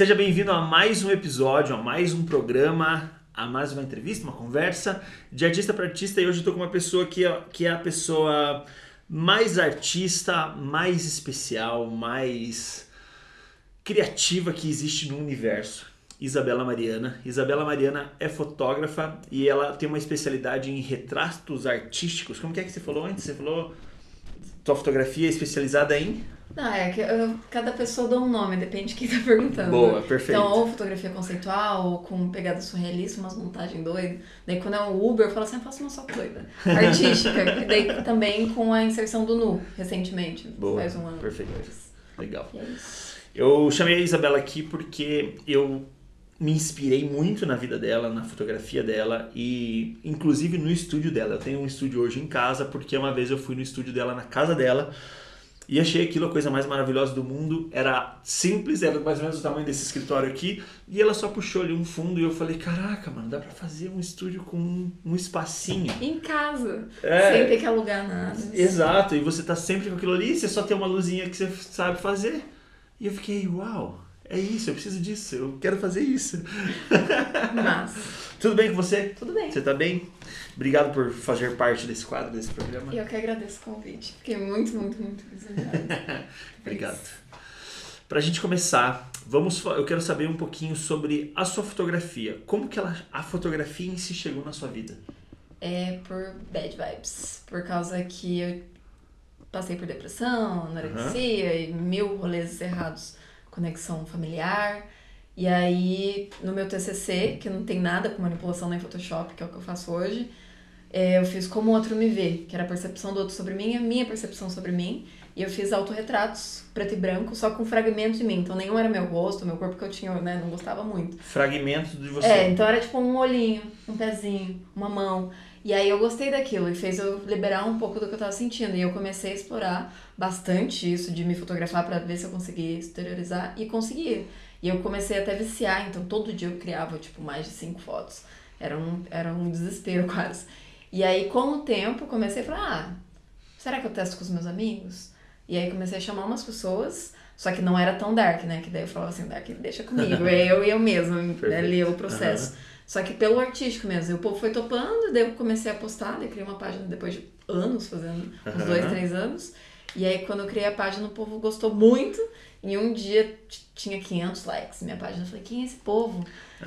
Seja bem-vindo a mais um episódio, a mais um programa, a mais uma entrevista, uma conversa de artista para artista. E hoje eu tô com uma pessoa que é, que é a pessoa mais artista, mais especial, mais criativa que existe no universo. Isabela Mariana. Isabela Mariana é fotógrafa e ela tem uma especialidade em retratos artísticos. Como que é que você falou antes? Você falou tua fotografia é especializada em Não, é que eu- cada pessoa dá um nome, depende de quem tá perguntando. Boa, perfeito. Então, ou fotografia conceitual, ou com pegada surrealista, umas montagens doidas. Daí, quando é um Uber, eu falo assim, eu faço uma só doida. Artística. daí, também com a inserção do nu, recentemente. Boa, Faz um ano. perfeito. legal. É. Eu chamei a Isabela aqui porque eu me inspirei muito na vida dela, na fotografia dela e inclusive no estúdio dela. Eu tenho um estúdio hoje em casa porque uma vez eu fui no estúdio dela, na casa dela, e achei aquilo a coisa mais maravilhosa do mundo. Era simples, era mais ou menos o tamanho desse escritório aqui, e ela só puxou ali um fundo e eu falei: "Caraca, mano, dá pra fazer um estúdio com um, um espacinho". Em casa. É. Sem ter que alugar nada. Exato, e você tá sempre com aquilo ali, você só tem uma luzinha que você sabe fazer. E eu fiquei, uau, é isso, eu preciso disso, eu quero fazer isso. Mas, Tudo bem com você? tudo bem. Você tá bem? Obrigado por fazer parte desse quadro, desse programa. Eu que agradeço o convite. Fiquei muito, muito, muito lisonjeada. Obrigado. Pra gente começar, vamos, eu quero saber um pouquinho sobre a sua fotografia. Como que ela, a fotografia em si chegou na sua vida? É por bad vibes. Por causa que eu passei por depressão, anorexia e mil rolês errados. Conexão familiar. E aí, no meu TCC, que não tem nada com manipulação nem Photoshop, que é o que eu faço hoje, é, eu fiz como o outro me vê, que era a percepção do outro sobre mim, a minha percepção sobre mim. E eu fiz autorretratos, preto e branco, só com fragmentos de mim. Então, nenhum era meu rosto, meu corpo que eu tinha, né? Não gostava muito. Fragmentos de você. É, então era tipo um olhinho, um pezinho, uma mão. E aí eu gostei daquilo e fez eu liberar um pouco do que eu tava sentindo. E eu comecei a explorar bastante isso de me fotografar pra ver se eu conseguia exteriorizar e conseguia. E eu comecei até a viciar, então todo dia eu criava tipo mais de cinco fotos. Era um, era um desespero quase. E aí com o tempo comecei a falar, ah, será que eu testo com os meus amigos? E aí comecei a chamar umas pessoas, só que não era tão dark, né? Que daí eu falava assim, dark, deixa comigo, é eu e eu mesma, Perfeito. ali o processo. Só que pelo artístico mesmo. E o povo foi topando, daí eu comecei a postar, daí criei uma página depois de anos fazendo, uns Aham. dois, três anos. E aí quando eu criei a página, o povo gostou muito. Em um dia tinha 500 likes minha página. Eu falei, quem é esse povo?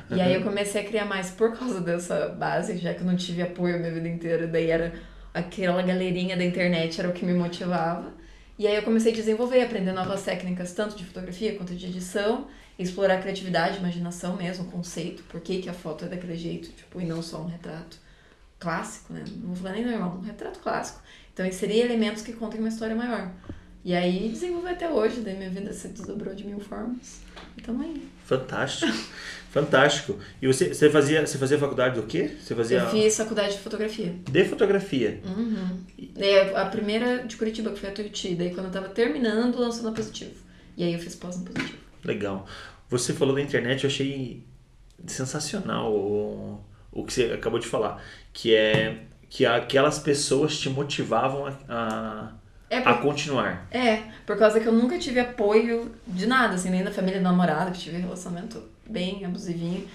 E aí eu comecei a criar mais por causa dessa base, já que eu não tive apoio a minha vida inteira. Daí era aquela galerinha da internet, era o que me motivava. E aí eu comecei a desenvolver, aprender novas técnicas, tanto de fotografia quanto de edição, explorar criatividade, imaginação mesmo, conceito, por que, que a foto é daquele jeito, tipo, e não só um retrato clássico, né? Não vou falar nem normal, um retrato clássico. Então inserir elementos que contem uma história maior. E aí desenvolvi até hoje, daí minha vida se desdobrou de mil formas. E tamo aí. Fantástico. Fantástico. E você, você fazia, você fazia faculdade do quê? Você fazia Eu fiz faculdade de fotografia. de fotografia. Uhum. Daí a primeira de Curitiba, que foi a Tuiuti. Daí quando eu tava terminando, lançou na Positivo. E aí eu fiz pós no Positivo. Legal. Você falou da internet, eu achei sensacional o, o que você acabou de falar, que é que aquelas pessoas te motivavam a, a, É, a por, continuar. é, por causa que eu nunca tive apoio de nada, assim, nem da família do namorado, que tive um relacionamento bem abusivinho.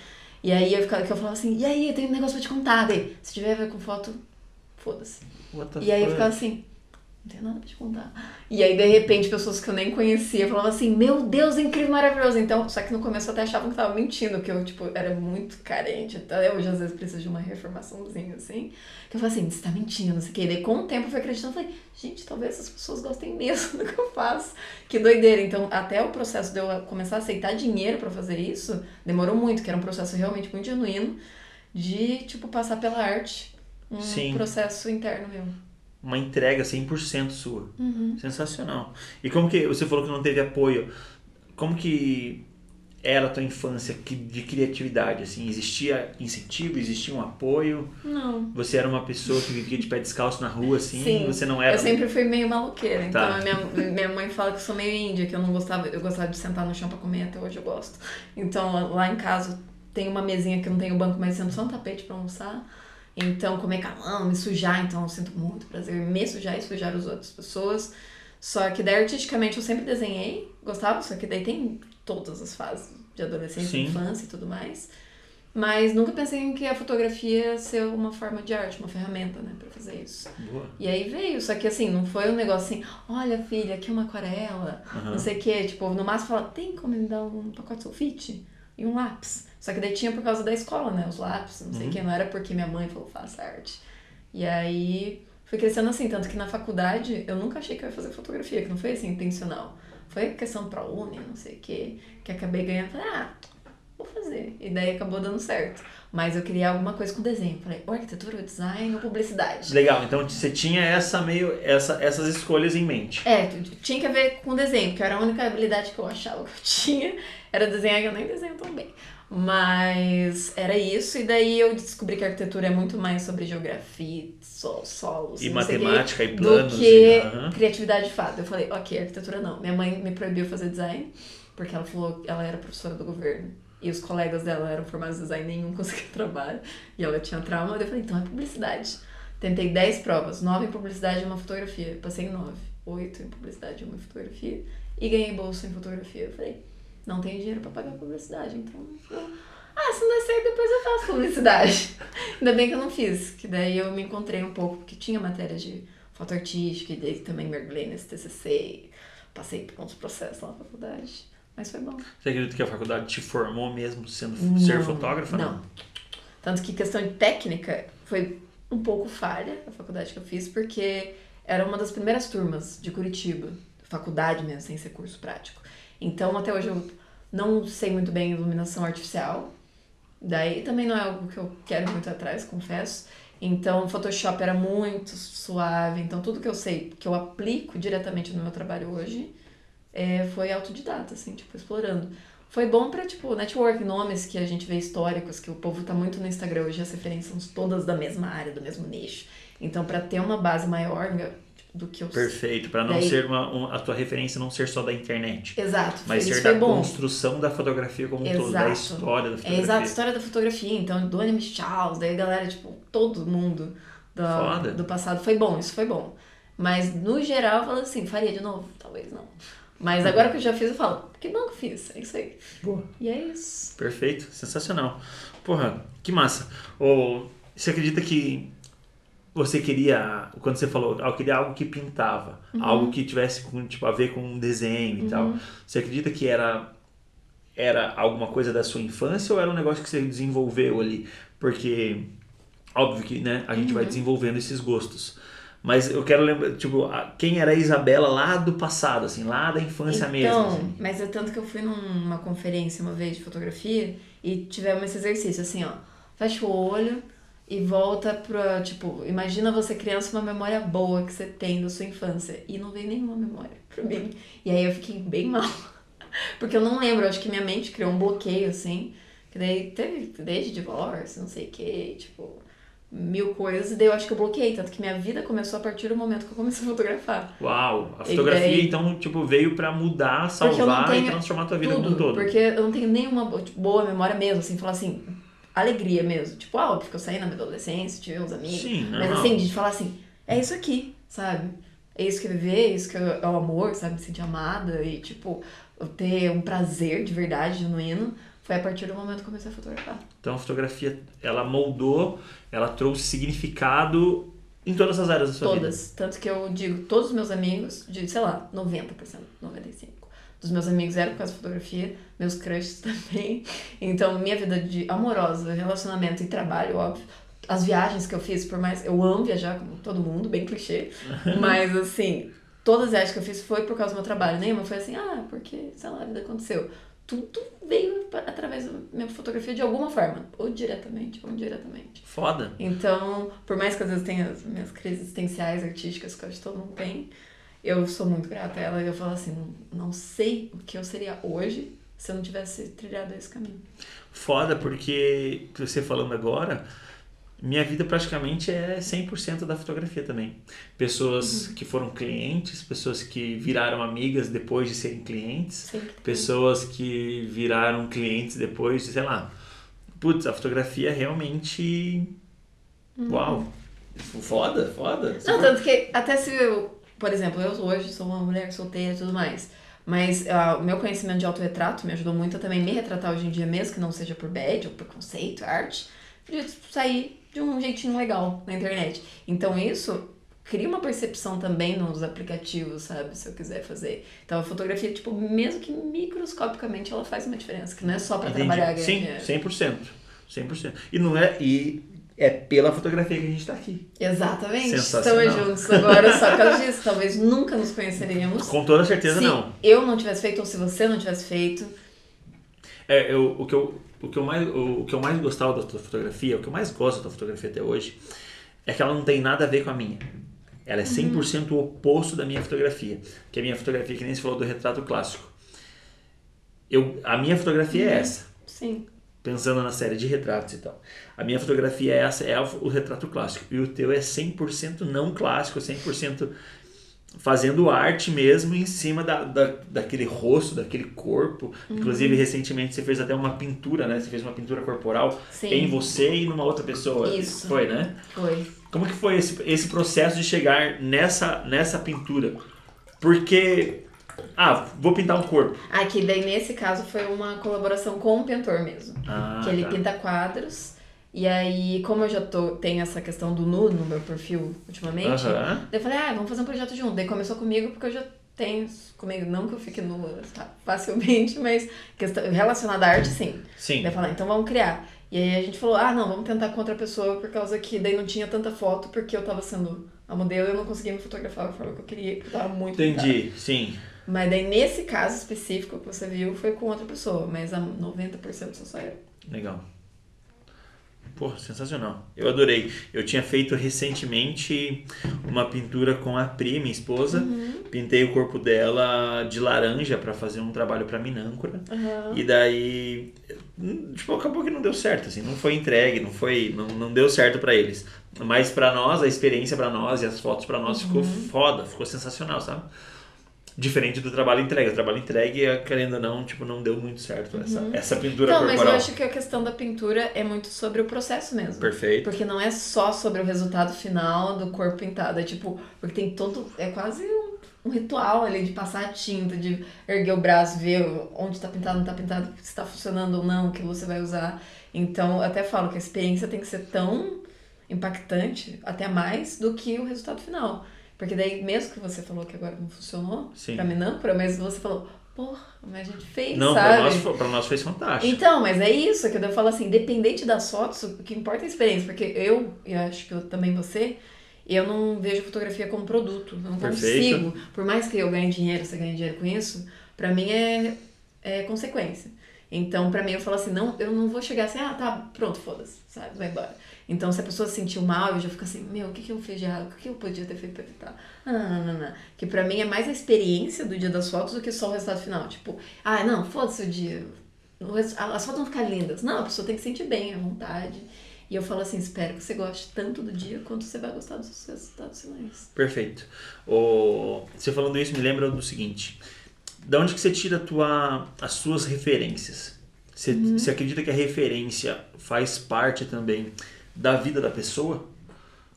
E aí eu, ficava, que eu falava assim, e aí, eu tenho um negócio pra te contar. Daí, se tiver a ver com foto, foda-se. E aí eu ficava assim, não tenho nada pra te contar. E aí, de repente, pessoas que eu nem conhecia falavam assim, meu Deus, incrível, maravilhoso. Então, só que no começo até achavam que tava mentindo, que eu, tipo, era muito carente. Até hoje, às vezes, preciso de uma reformaçãozinha, assim. Que eu falei assim, você tá mentindo, não sei o quê. E daí, com o tempo, eu fui acreditando, eu falei, gente, talvez essas pessoas gostem mesmo do que eu faço. Que doideira. Então, até o processo de eu começar a aceitar dinheiro pra fazer isso, demorou muito, que era um processo realmente muito genuíno de, tipo, passar pela arte. Um Sim. processo interno meu. Uma entrega 100% sua. Uhum. Sensacional. E como que você falou que não teve apoio? Como que era a tua infância de criatividade? Assim, existia incentivo, existia um apoio? Não. Você era uma pessoa que vivia de pé descalço na rua, assim? Sim. Você não era. Eu sempre fui meio maluqueira. Então Tá. a minha, minha mãe fala que eu sou meio índia, que eu não gostava, eu gostava de sentar no chão pra comer, até hoje eu gosto. Então lá em casa tem uma mesinha que não tem o banco, mas sendo só um tapete pra almoçar. Então comer com a mão, me sujar, então eu sinto muito prazer em me sujar e sujar as outras pessoas. Só que daí artisticamente eu sempre desenhei, gostava, só que daí tem todas as fases de adolescência, Sim. infância e tudo mais. Mas nunca pensei em que a fotografia ia ser uma forma de arte, uma ferramenta, né, pra fazer isso. Boa. E aí veio, só que assim, não foi um negócio assim, olha filha, aqui é uma aquarela, Aham. não sei o que, tipo, no máximo fala, tem como me dar um pacote de sulfite e um lápis? Só que daí tinha por causa da escola, né, os lápis, não sei o Uhum. que, não era porque minha mãe falou, faça arte. E aí foi crescendo assim, tanto que na faculdade eu nunca achei que eu ia fazer fotografia, que não foi assim intencional. Foi questão pra uni, não sei o que, que acabei ganhando, falei, ah, vou fazer. E daí acabou dando certo. Mas eu queria alguma coisa com desenho. Falei, ou arquitetura, ou design, ou publicidade. Legal, então você tinha essa meio essa, essas escolhas em mente. É, tinha que ver com desenho, porque era a única habilidade que eu achava que eu tinha. Era desenhar, que eu nem desenho tão bem. Mas era isso, e daí eu descobri que a arquitetura é muito mais sobre geografia, sol, solos, E matemática e do planos. que e, aham. criatividade de fato. Eu falei, ok, arquitetura não. Minha mãe me proibiu fazer design, porque ela falou que ela era professora do governo. E os colegas dela eram formados em design, nenhum conseguia trabalho. E ela tinha trauma. Eu falei, então é publicidade. Tentei 10 provas, 9 em publicidade e uma fotografia. Passei em 9. 8 em publicidade e uma fotografia. E ganhei bolsa em fotografia. Eu falei, não tenho dinheiro pra pagar publicidade, então. Ah, se não der certo, depois eu faço publicidade. Ainda bem que eu não fiz, que daí eu me encontrei um pouco, porque tinha matéria de foto artística, e daí também mergulhei nesse TCC, passei por uns processos lá na faculdade. Mas foi bom. Você acredita que a faculdade te formou mesmo sendo ser Não, fotógrafa? Não. Tanto que questão de técnica foi um pouco falha a faculdade que eu fiz, porque era uma das primeiras turmas de Curitiba, faculdade mesmo, sem ser curso prático. Então, até hoje eu não sei muito bem iluminação artificial. Daí também não é algo que eu quero muito atrás, confesso. Então, o Photoshop era muito suave. Então, tudo que eu sei, que eu aplico diretamente no meu trabalho hoje, é, foi autodidata, assim, tipo, explorando. Foi bom pra, tipo, network, nomes que a gente vê históricos, que o povo tá muito no Instagram hoje, as referências são todas da mesma área, do mesmo nicho. Então, pra ter uma base maior tipo, do que eu Perfeito, para não Daí- ser uma, um- a tua referência não ser só da internet, Exato, mas ser da bom. construção da fotografia como um todo, da história da É fotografia. exato, história da fotografia, então, do Anime Charles, daí a galera, tipo, todo mundo Foda. do passado. Foi bom, isso foi bom. Mas, no geral, eu falo assim, faria de novo? Talvez não. Mas agora que eu já fiz, eu falo, que bom que fiz, é isso aí. Boa. E é isso. Perfeito, sensacional. Porra, que massa. Ou você acredita que você queria, quando você falou, ah, eu queria algo que pintava, Uhum. algo que tivesse com, tipo, a ver com um desenho e tal. Você acredita que era era alguma coisa da sua infância ou era um negócio que você desenvolveu ali? Porque óbvio que, né, a gente vai Uhum. desenvolvendo esses gostos. Mas eu quero lembrar, tipo, quem era a Isabela lá do passado, assim, lá da infância então, mesmo. assim. mas é tanto que eu fui numa conferência uma vez de fotografia e tivemos esse exercício, assim, ó. Fecha o olho e volta pra, tipo, imagina você criança uma memória boa que você tem da sua infância. E não veio nenhuma memória pra mim. E aí eu fiquei bem mal. Porque eu não lembro, eu acho que minha mente criou um bloqueio, assim. Que daí teve desde divórcio, não sei o que, tipo, mil coisas. E daí eu acho que eu bloqueei. Tanto que minha vida começou a partir do momento que eu comecei a fotografar. Uau, a fotografia daí- então tipo veio pra mudar, Porque não salvar e transformar a tua vida Tudo, como um todo. porque eu não tenho nenhuma tipo, boa memória mesmo, assim, falar assim, alegria mesmo. Tipo, ah, óbvio que eu saí na minha adolescência, tive uns amigos. Sim, mas normal. assim, de falar assim, é isso aqui, sabe? É isso que é viver, é isso que é o amor, sabe? Me sentir amada e, tipo, eu ter um prazer de verdade, genuíno. Foi a partir do momento que eu comecei a fotografar. Então a fotografia ela moldou, ela trouxe significado em todas as áreas da sua vida. Todas. Tanto que eu digo, todos os meus amigos, de, sei lá, 90%, 95%. Dos meus amigos eram por causa da fotografia, meus crushes também. Então, minha vida de amorosa, relacionamento e trabalho, óbvio. As viagens que eu fiz, por mais. Eu amo viajar, como todo mundo, bem clichê. Mas, assim, todas as viagens que eu fiz foi por causa do meu trabalho. Nenhuma foi assim, ah, porque, sei lá, a vida aconteceu. Tudo veio através da minha fotografia de alguma forma. Ou diretamente, ou indiretamente. Foda. Então, por mais que às vezes tenha as minhas crises existenciais, artísticas, que eu acho que todo mundo tem, eu sou muito grata a ela e eu falo assim, não, não sei o que eu seria hoje se eu não tivesse trilhado esse caminho. Foda porque você falando agora, minha vida praticamente é 100% da fotografia também. Pessoas Uhum. que foram clientes, pessoas que viraram amigas depois de serem clientes, Sempre. pessoas que viraram clientes depois de, sei lá. Putz, a fotografia realmente. Uau! Foda, foda. Uhum. Não, tanto que até se eu, por exemplo, eu hoje sou uma mulher solteira e tudo mais, Mas uh, o meu conhecimento de autorretrato me ajudou muito a também me retratar hoje em dia, mesmo que não seja por bad ou preconceito, arte, de sair de um jeitinho legal na internet. Então isso cria uma percepção também nos aplicativos, sabe? Se eu quiser fazer. Então a fotografia, tipo, mesmo que microscopicamente ela faz uma diferença, que não é só para trabalhar. Sim, 100%. 100%. E não é e é pela fotografia que a gente está aqui. Exatamente. Estamos juntos agora só por causa disso. Talvez nunca nos conheceríamos. Com toda certeza se não. eu não tivesse feito ou se você não tivesse feito. É, eu, o, que eu, o, que eu mais, o, o que eu mais gostava da tua fotografia, o que eu mais gosto da fotografia até hoje, é que ela não tem nada a ver com a minha. Ela é 100% uhum. o oposto da minha fotografia. Que a minha fotografia, que nem se falou do retrato clássico. Eu, a minha fotografia é uhum. é essa. Sim pensando na série de retratos e tal. A minha fotografia é essa, é o retrato clássico. E o teu é 100% não clássico, 100% fazendo arte mesmo em cima da, da, daquele rosto, daquele corpo. Uhum. Inclusive, recentemente você fez até uma pintura, né? Você fez uma pintura corporal Sim. em você e numa outra pessoa. Isso. Foi, né? Foi. Como que foi esse, esse processo de chegar nessa, nessa pintura? Porque ah, vou pintar um corpo. Aqui, daí nesse caso foi uma colaboração com o pintor mesmo. Ah, que ele tá. pinta quadros. E aí, como eu já tô, tenho essa questão do nu no meu perfil ultimamente, uhum. daí eu falei, ah, vamos fazer um projeto junto. Daí começou comigo porque eu já tenho comigo, não que eu fique nua tá, facilmente, mas questão, relacionada à arte, sim. Sim. Daí eu falei, ah, então vamos criar. E aí a gente falou, ah, não, vamos tentar com outra pessoa, por causa que daí não tinha tanta foto, porque eu tava sendo a modelo e eu não conseguia me fotografar da forma que eu queria, porque eu tava muito Entendi, pintado. sim. Mas daí nesse caso específico que você viu foi com outra pessoa, mas a 90% só só eu. Legal. Pô, sensacional. Eu adorei. Eu tinha feito recentemente uma pintura com a Pri, minha esposa. Uhum. Pintei o corpo dela de laranja para fazer um trabalho para Minâncora. Uhum. E daí, tipo, acabou que não deu certo, assim, não foi entregue, não foi, não, não deu certo para eles. Mas para nós, a experiência para nós e as fotos para nós uhum. ficou foda, ficou sensacional, sabe? Diferente do trabalho entregue. O trabalho entregue, querendo ou não, tipo, não deu muito certo uhum. essa, essa pintura não, corporal. mas eu acho que a questão da pintura é muito sobre o processo mesmo. Perfeito. Porque não é só sobre o resultado final do corpo pintado. É tipo, porque tem todo. É quase um, um ritual ali de passar a tinta, de erguer o braço, ver onde está pintado, não está pintado, se está funcionando ou não, o que você vai usar. Então, eu até falo que a experiência tem que ser tão impactante, até mais, do que o resultado final. Porque daí, mesmo que você falou que agora não funcionou, Sim. pra mim não, mas você falou, porra, mas a gente fez, não, sabe? Não, pra nós, pra nós fez fantástico. Então, mas é isso que eu falo assim, independente das fotos, o que importa é a experiência. Porque eu, e acho que eu, também você, eu não vejo fotografia como produto. Eu não Perfeito. consigo. Por mais que eu ganhe dinheiro, você ganhe dinheiro com isso, pra mim é, é consequência. Então, pra mim, eu falo assim, não, eu não vou chegar assim, ah, tá, pronto, foda-se, sabe, vai embora. Então, se a pessoa se sentiu mal, eu já fico assim, meu, o que, que eu fiz de errado? O que, que eu podia ter feito pra evitar? Ah, não, não, não. Que pra mim é mais a experiência do dia das fotos do que só o resultado final. Tipo, ah, não, foda-se o dia. As fotos vão ficar lindas. Não, a pessoa tem que sentir bem, à vontade. E eu falo assim, espero que você goste tanto do dia quanto você vai gostar dos resultados finais. Perfeito. O... Você falando isso me lembra do seguinte. Da onde que você tira tua, as suas referências? Você, uhum. você acredita que a referência faz parte também da vida da pessoa?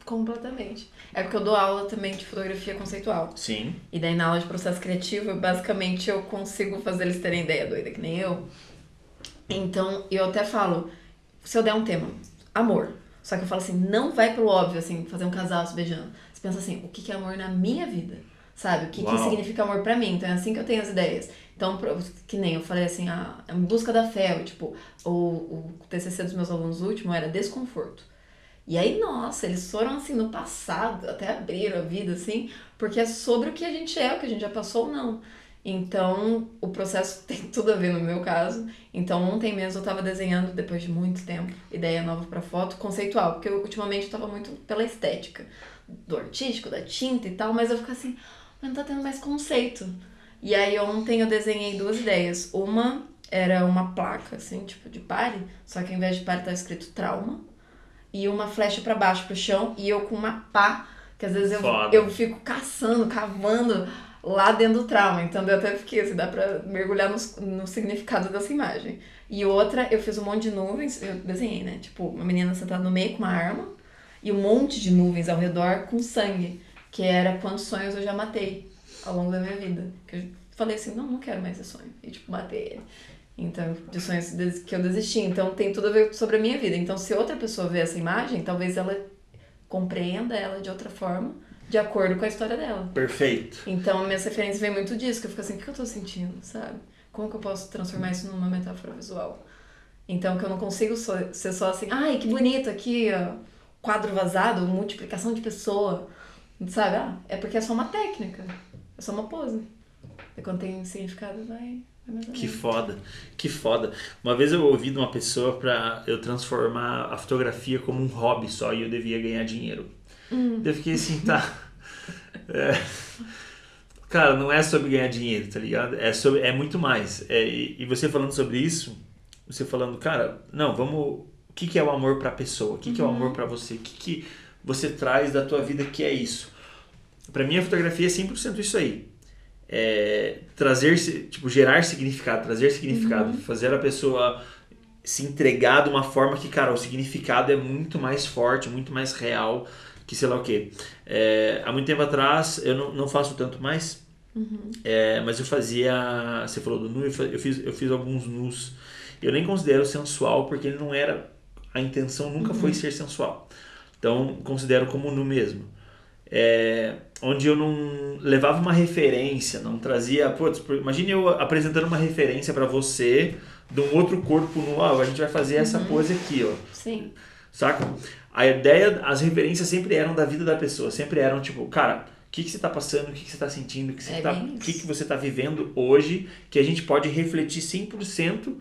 Completamente. É porque eu dou aula também de fotografia conceitual. Sim. E daí na aula de processo criativo, basicamente eu consigo fazer eles terem ideia doida, que nem eu. Então, eu até falo, se eu der um tema, amor. Só que eu falo assim, não vai pro óbvio, assim, fazer um casal se beijando. Você pensa assim, o que é amor na minha vida? Sabe? O que, que significa amor para mim? Então é assim que eu tenho as ideias. Então, que nem eu falei assim, a, em busca da fé, tipo, o, o TCC dos meus alunos último era desconforto. E aí, nossa, eles foram assim no passado, até abriram a vida assim, porque é sobre o que a gente é, o que a gente já passou ou não. Então, o processo tem tudo a ver no meu caso. Então, ontem mesmo eu estava desenhando, depois de muito tempo, ideia nova para foto, conceitual, porque eu, ultimamente eu estava muito pela estética, do artístico, da tinta e tal, mas eu fico assim, mas não tá tendo mais conceito. E aí, ontem eu desenhei duas ideias. Uma era uma placa, assim, tipo de pare, só que ao invés de pare tá escrito trauma e uma flecha para baixo pro chão e eu com uma pá, que às vezes eu, eu fico caçando, cavando lá dentro do trauma. Então eu até fiquei assim, dá pra mergulhar no, no significado dessa imagem. E outra, eu fiz um monte de nuvens, eu desenhei, né? Tipo, uma menina sentada no meio com uma arma e um monte de nuvens ao redor com sangue, que era quantos sonhos eu já matei ao longo da minha vida. Que eu falei assim, não, não quero mais esse sonho. E, tipo, matei ele. Então, de sonhos que eu desisti. Então, tem tudo a ver sobre a minha vida. Então, se outra pessoa vê essa imagem, talvez ela compreenda ela de outra forma, de acordo com a história dela. Perfeito. Então, minhas referências vêm muito disso, que eu fico assim, o que eu tô sentindo, sabe? Como que eu posso transformar isso numa metáfora visual? Então, que eu não consigo ser só assim, ai, que bonito aqui, ó, quadro vazado, multiplicação de pessoa, sabe? Ah, é porque é só uma técnica, é só uma pose. E quando tem significado, vai, que foda, que foda. Uma vez eu ouvi de uma pessoa para eu transformar a fotografia como um hobby só e eu devia ganhar dinheiro. Hum. Eu fiquei assim, tá. É, cara, não é sobre ganhar dinheiro, tá ligado? É, sobre, é muito mais. É, e, você falando sobre isso, você falando, cara, não, vamos. O que, que é o amor pra pessoa? O que, uhum. que é o amor uhum. para você? O que, que você traz da tua vida que é isso? Para mim, a fotografia é 100% isso aí é, trazer, tipo, gerar significado, trazer significado, uhum. fazer a pessoa se entregar de uma forma que, cara, o significado é muito mais forte, muito mais real que sei lá o que. É, há muito tempo atrás, eu não, não faço tanto mais, uhum. é, mas eu fazia, você falou do nu, eu fiz, eu fiz alguns nus. Eu nem considero sensual porque ele não era, a intenção nunca uhum. foi ser sensual. Então, considero como nu mesmo é, onde eu não levava uma referência, não trazia. Putz, imagine eu apresentando uma referência para você de um outro corpo no. Ah, a gente vai fazer essa uhum. pose aqui, ó. Sim. Saca? A ideia, as referências sempre eram da vida da pessoa, sempre eram tipo, cara, o que, que você está passando, o que, que você está sentindo, o que, é tá, que, que você está vivendo hoje, que a gente pode refletir 100%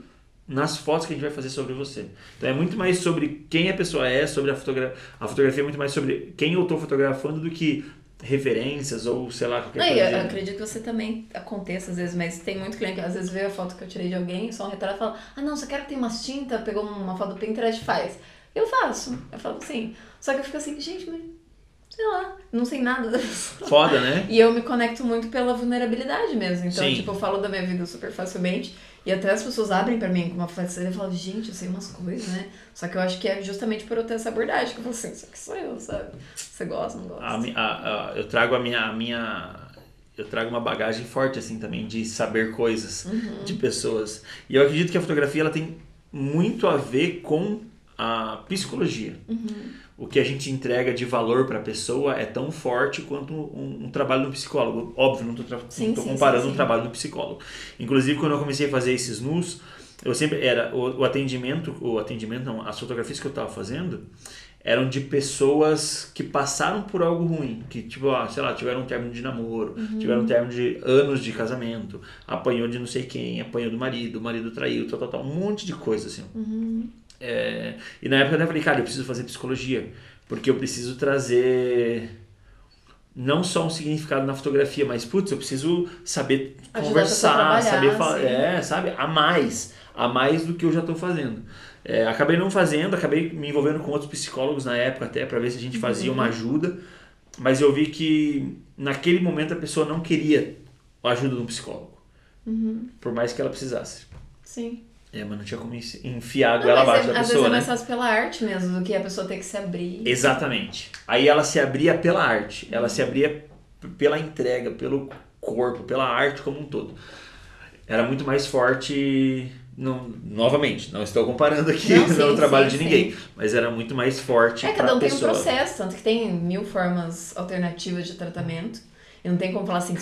nas fotos que a gente vai fazer sobre você. Então é muito mais sobre quem a pessoa é, sobre a fotografia. A fotografia é muito mais sobre quem eu estou fotografando do que referências ou sei lá qualquer não, coisa. Eu acredito que você também aconteça às vezes, mas tem muito cliente que às vezes vê a foto que eu tirei de alguém, só um retrato e fala: "Ah, não, só quero que tenha umas tintas, pegou uma foto do Pinterest, faz". Eu faço. Eu falo sim. Só que eu fico assim, gente, mas sei lá, não sei nada da pessoa. Foda, né? E eu me conecto muito pela vulnerabilidade mesmo. Então, Sim. tipo, eu falo da minha vida super facilmente. E até as pessoas abrem pra mim com uma facilidade e falam, gente, eu sei umas coisas, né? Só que eu acho que é justamente por eu ter essa abordagem, que eu falo assim, isso aqui sou eu, sabe? Você gosta, não gosta? A, a, a, eu trago a minha, a minha. Eu trago uma bagagem forte, assim, também, de saber coisas uhum. de pessoas. E eu acredito que a fotografia ela tem muito a ver com a psicologia. Uhum o que a gente entrega de valor para a pessoa é tão forte quanto um, um trabalho do psicólogo. Óbvio, não estou comparando sim. um trabalho do psicólogo. Inclusive, quando eu comecei a fazer esses nus, eu sempre era o, o atendimento, o atendimento não, as fotografias que eu estava fazendo eram de pessoas que passaram por algo ruim, que tipo, ah, sei lá, tiveram um término de namoro, uhum. tiveram um término de anos de casamento, apanhou de não sei quem, apanhou do marido, o marido traiu, tal, tal, tal, um monte de coisa assim. Uhum. É, e na época eu falei, cara, eu preciso fazer psicologia, porque eu preciso trazer não só um significado na fotografia, mas putz, eu preciso saber conversar, saber falar, é, sabe, a mais, a mais do que eu já estou fazendo. É, acabei não fazendo, acabei me envolvendo com outros psicólogos na época até para ver se a gente fazia uhum. uma ajuda, mas eu vi que naquele momento a pessoa não queria a ajuda de um psicólogo, uhum. por mais que ela precisasse. Sim. É, mas não tinha como enfiar a goela abaixo é, da pessoa, Às vezes é mais né? fácil pela arte mesmo, do que a pessoa ter que se abrir. Exatamente. Aí ela se abria pela arte, ela se abria pela entrega, pelo corpo, pela arte como um todo. Era muito mais forte, não, novamente, não estou comparando aqui não, sim, o trabalho sim, de ninguém, sim. mas era muito mais forte É, cada um tem um processo, tanto que tem mil formas alternativas de tratamento, e não tem como falar assim,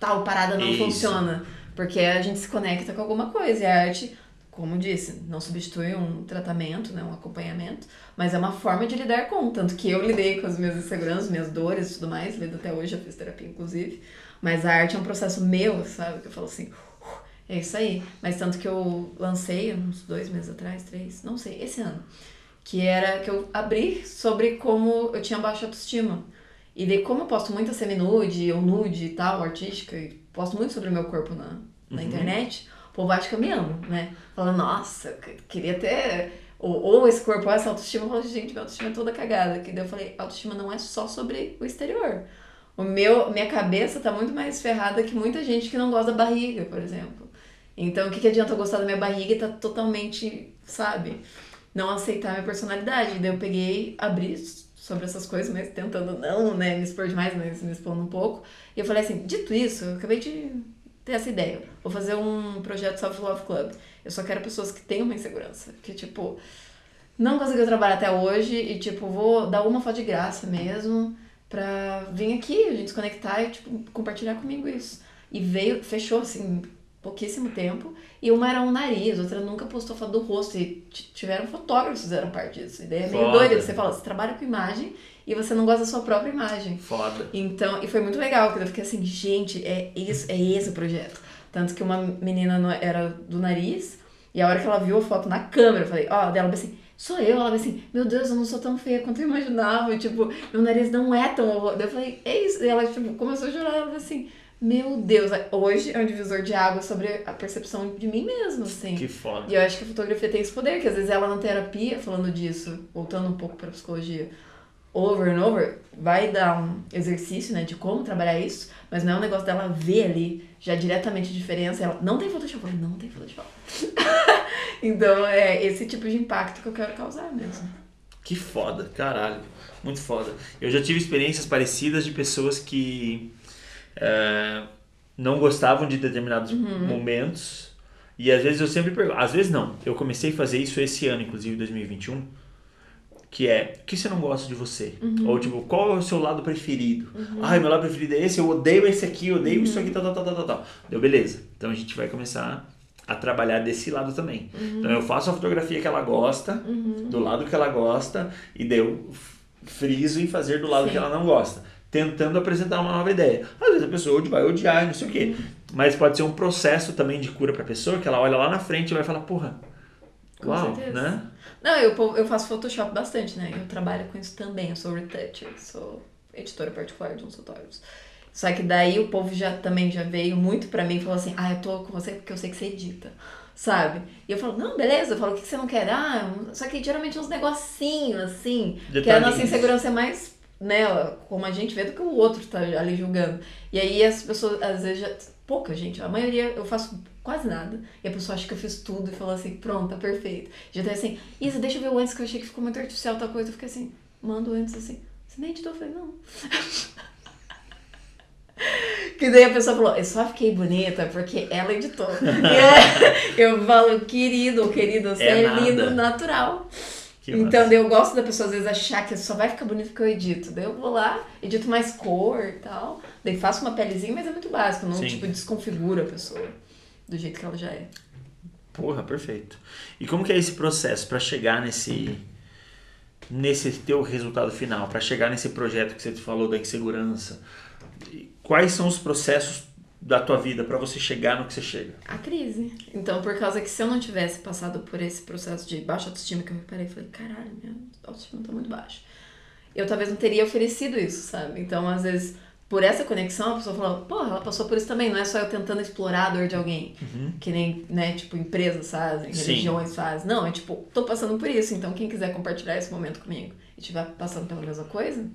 tal parada não Isso. funciona, porque a gente se conecta com alguma coisa, e a arte como disse, não substitui um tratamento, né, um acompanhamento, mas é uma forma de lidar com. Tanto que eu lidei com as minhas inseguranças, minhas dores e tudo mais, lido até hoje, já fiz terapia inclusive. Mas a arte é um processo meu, sabe? Que eu falo assim, uh, é isso aí. Mas tanto que eu lancei uns dois meses atrás, três, não sei, esse ano. Que era que eu abri sobre como eu tinha baixa autoestima. E daí, como eu posto muito a semi-nude ou nude e tal, artística, e posto muito sobre o meu corpo na, na uhum. internet povo acha que eu me amo, né? Fala, nossa, queria ter. Ou, ou esse corpo, ou essa autoestima. Eu falo, gente, minha autoestima é toda cagada. Que daí eu falei, autoestima não é só sobre o exterior. O meu, minha cabeça tá muito mais ferrada que muita gente que não gosta da barriga, por exemplo. Então, o que, que adianta eu gostar da minha barriga e tá totalmente, sabe? Não aceitar a minha personalidade. Daí eu peguei, abri sobre essas coisas, mas tentando não, né, me expor demais, mas me expondo um pouco. E eu falei assim, dito isso, eu acabei de ter essa ideia. Vou fazer um projeto Self Love Club. Eu só quero pessoas que tenham uma insegurança. Que, tipo, não conseguiu trabalhar até hoje e, tipo, vou dar uma foto de graça mesmo pra vir aqui, a gente se conectar e, tipo, compartilhar comigo isso. E veio, fechou, assim, pouquíssimo tempo. E uma era um nariz, outra nunca postou foto do rosto. E tiveram fotógrafos que fizeram parte disso. Ideia é meio Foda. doida. Você fala, você trabalha com imagem e você não gosta da sua própria imagem. Foda. Então, e foi muito legal, porque eu fiquei assim, gente, é isso, é esse o projeto. Tanto que uma menina era do nariz, e a hora que ela viu a foto na câmera, eu falei, ó, dela assim, sou eu, ela assim, meu Deus, eu não sou tão feia quanto eu imaginava, e, tipo, meu nariz não é tão horroroso. Eu falei, é isso, e ela, tipo, começou a chorar, ela assim, meu Deus, hoje é um divisor de água sobre a percepção de mim mesma, assim. Que foda. E eu acho que a fotografia tem esse poder, que às vezes ela na terapia, falando disso, voltando um pouco para psicologia, over and over, vai dar um exercício, né, de como trabalhar isso, mas não é um negócio dela ver ali já diretamente a diferença. Ela não tem Photoshop, eu falei, não tem Photoshop. então é esse tipo de impacto que eu quero causar mesmo. Que foda, caralho. Muito foda. Eu já tive experiências parecidas de pessoas que é, não gostavam de determinados Uhum. momentos. E às vezes eu sempre pergunto. Às vezes não. Eu comecei a fazer isso esse ano, inclusive 2021. Que é, o que você não gosta de você? Uhum. Ou tipo, qual é o seu lado preferido? Ai, meu lado preferido é esse, eu odeio esse aqui, eu odeio Uhum. isso aqui, tal, tal, tal, tal, tal, tal. Deu, beleza. Então a gente vai começar a trabalhar desse lado também. Uhum. Então eu faço a fotografia que ela gosta, do lado que ela gosta, e daí eu f- friso em fazer do lado Sim. que ela não gosta. Tentando apresentar uma nova ideia. Às vezes a pessoa vai odiar não sei o quê. Mas pode ser um processo também de cura pra pessoa, que ela olha lá na frente e vai falar, porra, uau, né? Não, eu, eu faço Photoshop bastante, né? Eu trabalho com isso também. Eu sou retoucher, sou editora particular de uns fotógrafos. Só que daí o povo já também já veio muito pra mim e falou assim: Ah, eu tô com você porque eu sei que você edita. Sabe? E eu falo, não, beleza. Eu falo, o que que você não quer? Ah, só que geralmente uns negocinhos assim. Que a nossa insegurança é mais nela, como a gente vê, do que o outro tá ali julgando. E aí as pessoas, às vezes, já, pouca gente, a maioria eu faço quase nada. E a pessoa acha que eu fiz tudo e falou assim, pronto, tá perfeito. Já tem assim, Isa, deixa eu ver o antes que eu achei que ficou muito artificial tal coisa. Eu fiquei assim, mando antes assim. Você nem editou? Eu falei, não. Que daí a pessoa falou, eu só fiquei bonita porque ela editou. E eu falo, querido ou querida, você É é, lindo natural. Que então, massa. eu gosto da pessoa às vezes achar que só vai ficar bonito porque eu edito. Daí eu vou lá, edito mais cor e tal. Daí faço uma pelezinha, mas é muito básico. Não, Sim. tipo, desconfigura a pessoa do jeito que ela já é. Porra, perfeito. E como que é esse processo pra chegar nesse nesse teu resultado final, Pra chegar nesse projeto que você te falou da insegurança? Quais são os processos da tua vida pra você chegar no que você chega? A crise. Então, por causa que se eu não tivesse passado por esse processo de baixa autoestima que eu reparei, falei, caralho, minha autoestima tá muito baixa. Eu talvez não teria oferecido isso, sabe? Então, às vezes, por essa conexão, a pessoa fala, porra, ela passou por isso também, não é só eu tentando explorar a dor de alguém. Que nem, né, tipo, empresas fazem, Sim. religiões fazem. Não, é tipo, tô passando por isso, então quem quiser compartilhar esse momento comigo e estiver passando pela mesma coisa,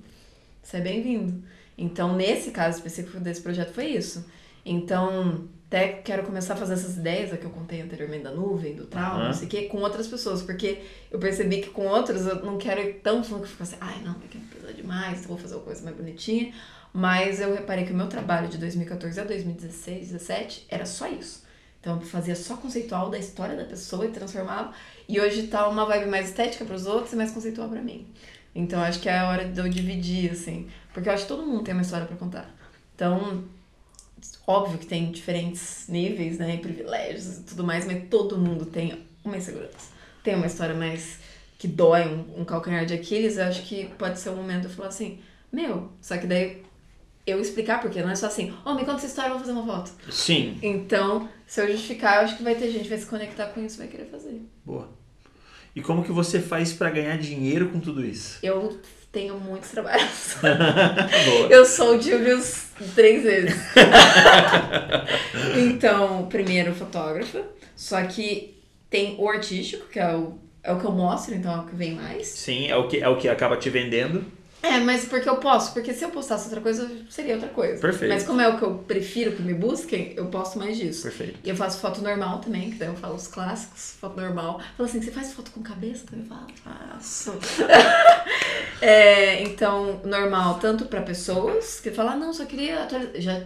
você é bem-vindo. Então, nesse caso específico desse projeto foi isso. Então, até quero começar a fazer essas ideias que eu contei anteriormente da nuvem, do trauma, Aham. não sei o quê, com outras pessoas, porque eu percebi que com outros eu não quero ir tão fundo que fica assim, ai não, é pesado demais, vou fazer uma coisa mais bonitinha. Mas eu reparei que o meu trabalho de 2014 a 2016, 2017 era só isso. Então eu fazia só conceitual da história da pessoa e transformava. E hoje tá uma vibe mais estética para os outros e mais conceitual para mim. Então acho que é a hora de eu dividir, assim. Porque eu acho que todo mundo tem uma história para contar. Então, óbvio que tem diferentes níveis, né? E privilégios e tudo mais, mas todo mundo tem uma insegurança. Tem uma história mais que dói, um, um calcanhar de Aquiles. Eu acho que pode ser o momento de eu falar assim, meu, só que daí eu explicar porque não é só assim, ó, me conta essa história, eu vou fazer uma foto. Sim, Então, se eu justificar, eu acho que vai ter gente que vai se conectar com isso e vai querer fazer. boa. E como que você faz pra ganhar dinheiro com tudo isso? Eu tenho muitos trabalhos. Eu sou o Julius três vezes. então, primeiro fotógrafa, só que tem o artístico, que é o, é o que eu mostro, então é o que vem mais. Sim, é o que é o que acaba te vendendo. É, mas porque eu posso, porque se eu postasse outra coisa, seria outra coisa. Perfeito. Mas como é o que eu prefiro que me busquem, eu posto mais disso. Perfeito. E eu faço foto normal também, que daí eu falo os clássicos, foto normal. Falo assim, você faz foto com cabeça? Também falo, faço. É, então, normal, tanto pra pessoas que falam, ah, não, só queria atualizar. Já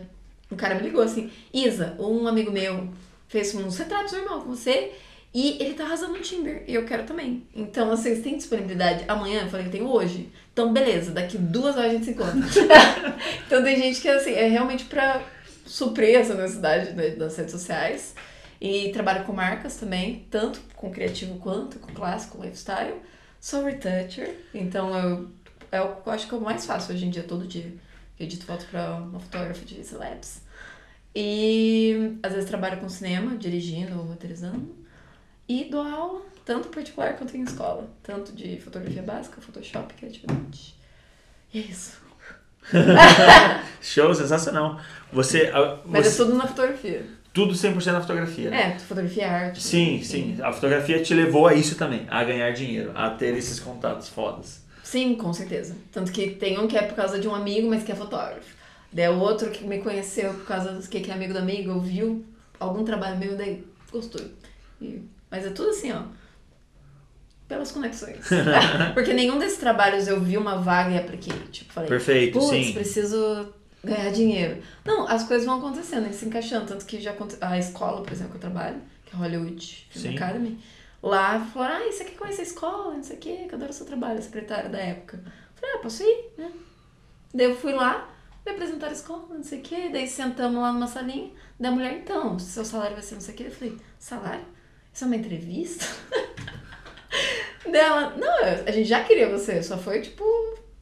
um cara me ligou assim, Isa, um amigo meu fez uns retratos normal com você e ele tá arrasando no Tinder e eu quero também. Então, assim, vocês têm disponibilidade amanhã? Eu falei, eu tenho hoje. Então, beleza, daqui duas horas a gente se encontra. então, tem gente que, assim, é realmente pra suprir essa necessidade né, das redes sociais. E trabalho com marcas também, tanto com criativo quanto com clássico, lifestyle. Sou retoucher, então eu, é eu acho que é o mais fácil hoje em dia, todo dia. Eu edito foto pra uma fotógrafa de celebs. E às vezes trabalho com cinema, dirigindo ou roteirizando. E dou aula, tanto particular quanto em escola. Tanto de fotografia básica, Photoshop, criatividade. E é isso. Show, sensacional. Você, Mas você... é tudo na fotografia. Tudo 100% na fotografia. É, fotografia é arte. Sim, sim. A fotografia te levou a isso também, a ganhar dinheiro, a ter esses contatos fodas. Sim, com certeza. Tanto que tem um que é por causa de um amigo, mas que é fotógrafo. Daí o outro que me conheceu por causa do que é amigo do amigo, viu algum trabalho meu, daí gostou. E, mas é tudo assim, ó. Pelas conexões. Porque nenhum desses trabalhos eu vi uma vaga e apliquei. Tipo, falei, Perfeito, sim. preciso ganhar dinheiro. Não, as coisas vão acontecendo, se encaixando. Tanto que já a escola, por exemplo, que eu trabalho, que é Hollywood Film Sim. Academy, lá falaram, ah, você quer conhecer a escola? Não sei o quê, que eu adoro o seu trabalho, secretária da época. Eu falei, ah, posso ir, né? Daí eu fui lá, me apresentar a escola, não sei o quê, daí sentamos lá numa salinha, da mulher, então, seu salário vai ser não sei o quê. Eu falei, salário? Isso é uma entrevista? Dela, não, a gente já queria você, só foi tipo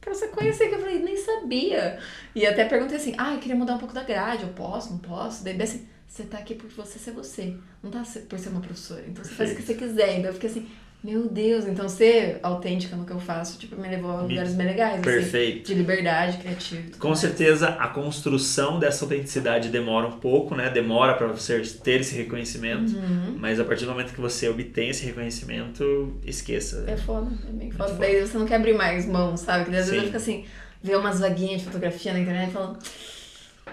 pra você conhecer, que eu falei, nem sabia. E até perguntei assim, ah, eu queria mudar um pouco da grade, eu posso, não posso? Daí assim, você tá aqui por você ser você, não tá por ser uma professora, então você faz o que você quiser. Então eu fiquei assim, meu Deus, então ser autêntica no que eu faço, tipo, me levou a lugares bem legais. Assim, Perfeito. Assim, de liberdade criativa. Com mais. certeza a construção dessa autenticidade demora um pouco, né? Demora para você ter esse reconhecimento. Uhum. Mas a partir do momento que você obtém esse reconhecimento, esqueça. É foda, é bem foda. foda. Daí você não quer abrir mais mãos, sabe? Que às vezes eu fico assim, ver umas vaguinhas de fotografia na internet e falo,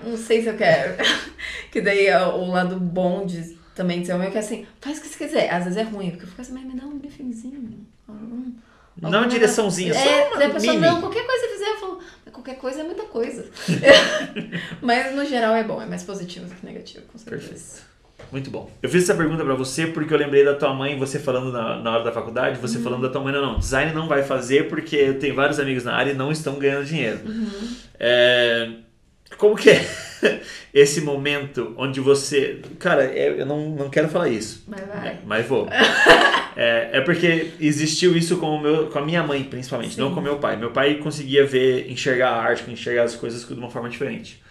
não sei se eu quero. que daí é o lado bom de também dizer o meu que é assim, faz o que você quiser. Às vezes é ruim, porque eu fico assim, mas me dá um briefingzinho. Um, não uma direçãozinha, só é, uma a pessoa, não, qualquer coisa que fizer, eu falo, qualquer coisa é muita coisa. mas no geral é bom, é mais positivo do que negativo, com certeza. Perfeito. Muito bom. Eu fiz essa pergunta para você porque eu lembrei da tua mãe, você falando na, na hora da faculdade, você uhum. falando da tua mãe, não, não, design não vai fazer porque eu tenho vários amigos na área e não estão ganhando dinheiro. Uhum. É, como que é esse momento onde você. Cara, eu não, não quero falar isso. Mas vai. É, mas vou. é, é porque existiu isso com, o meu, com a minha mãe, principalmente, Sim. não com meu pai. Meu pai conseguia ver, enxergar a arte, enxergar as coisas de uma forma diferente.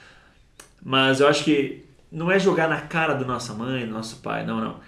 Mas eu acho que não é jogar na cara da nossa mãe, do nosso pai, não, não.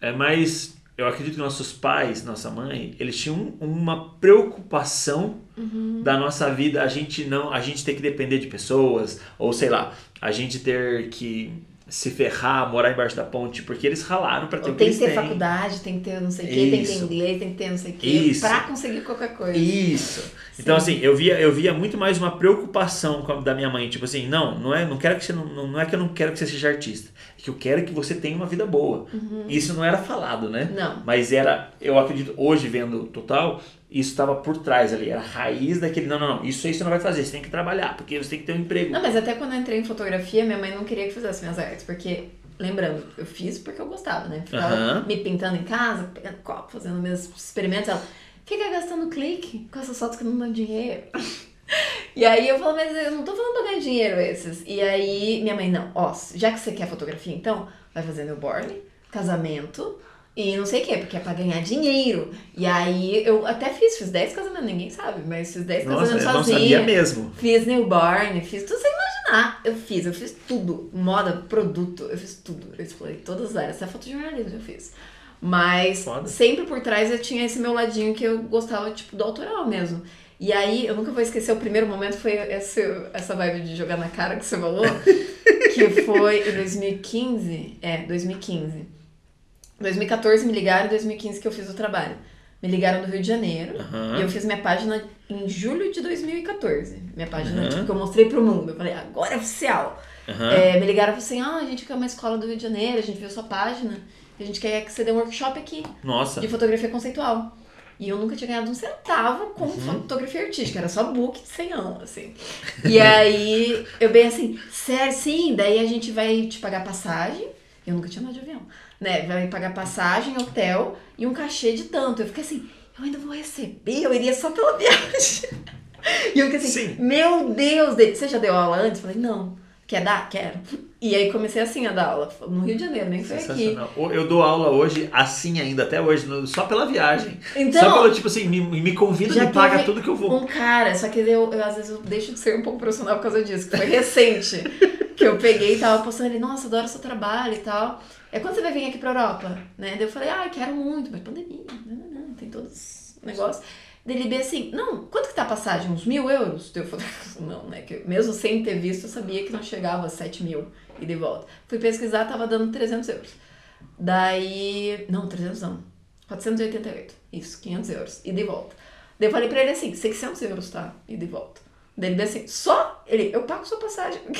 É mais eu acredito que nossos pais, nossa mãe, eles tinham uma preocupação uhum. da nossa vida, a gente não, a gente ter que depender de pessoas, ou sei lá, a gente ter que se ferrar, morar embaixo da ponte, porque eles ralaram para ter o que Tem que ter têm. faculdade, tem que ter não sei o quê, tem que ter inglês, tem que ter não sei o quê, para conseguir qualquer coisa. Isso. Sim. Então assim, eu via, eu via muito mais uma preocupação da minha mãe, tipo assim, não, não é, não quero que você não, não é que eu não quero que você seja artista, que eu quero que você tenha uma vida boa. Uhum. Isso não era falado, né? Não. Mas era, eu acredito hoje vendo total, isso estava por trás ali, era a raiz daquele, não, não, não, isso aí você não vai fazer, você tem que trabalhar, porque você tem que ter um emprego. Não, mas até quando eu entrei em fotografia, minha mãe não queria que fizesse minhas artes, porque, lembrando, eu fiz porque eu gostava, né? Ficava me pintando em casa, pegando copo, fazendo meus experimentos, ela fica gastando clique com essas fotos que não dão dinheiro. e aí eu falo, mas eu não tô falando pra ganhar dinheiro esses. E aí minha mãe, não, ó, já que você quer fotografia, então, vai fazer newborn, casamento, e não sei o quê, porque é pra ganhar dinheiro. E aí eu até fiz, fiz 10 casamentos, ninguém sabe, mas fiz 10 casamentos sozinha. Não sabia mesmo. Fiz newborn, fiz tudo sem imaginar. Eu fiz, eu fiz tudo. Moda, produto, eu fiz tudo. Eu explorei todas as áreas, até fotojornalismo eu fiz. Mas Foda. sempre por trás eu tinha esse meu ladinho que eu gostava, tipo, do autoral mesmo. E aí, eu nunca vou esquecer, o primeiro momento foi esse, essa vibe de jogar na cara que você falou, que foi em 2015. É, 2015 2014 me ligaram, em 2015 que eu fiz o trabalho. Me ligaram do Rio de Janeiro uhum. e eu fiz minha página em julho de 2014. Minha página uhum. tipo, que eu mostrei pro mundo. Eu falei, agora é oficial. Uhum. É, me ligaram e falaram assim: ah, a gente quer uma escola do Rio de Janeiro, a gente viu sua página, a gente quer que você dê um workshop aqui. Nossa. De fotografia conceitual. E eu nunca tinha ganhado um centavo com uhum. fotografia artística, era só book de 100 anos, assim. E aí eu bem assim, sério, sim, daí a gente vai te pagar passagem. Eu nunca tinha andado de avião, né? Vai pagar passagem, hotel e um cachê de tanto. Eu fiquei assim, eu ainda vou receber, eu iria só pela viagem. E eu fiquei assim, sim. meu Deus, você já deu aula antes? Eu falei, não. Quer dar? Quero. E aí comecei assim a dar aula, no Rio de Janeiro, nem foi aqui. Eu dou aula hoje, assim ainda, até hoje, só pela viagem. Então, só pelo, tipo assim, me, me convida, me paga tudo que eu vou. Um cara, só que eu, eu, às vezes eu deixo de ser um pouco profissional por causa disso, que foi recente. que eu peguei e tava postando ele, nossa, adoro seu trabalho e tal. É quando você vai vir aqui pra Europa, né? Daí eu falei, ah, quero muito, mas pandemia, não, não, não, tem todos os negócios. Dele bem assim, não, quanto que tá a passagem? Uns mil euros? Eu falei, não, né? Que mesmo sem ter visto, eu sabia que não chegava a 7 mil e de volta. Fui pesquisar, tava dando 300 euros. Daí, não, 300 não, 488, isso, 500 euros, e de volta. Daí eu falei pra ele assim, 600 euros, tá? E de volta. Daí ele bem assim, só? Ele, eu pago sua passagem.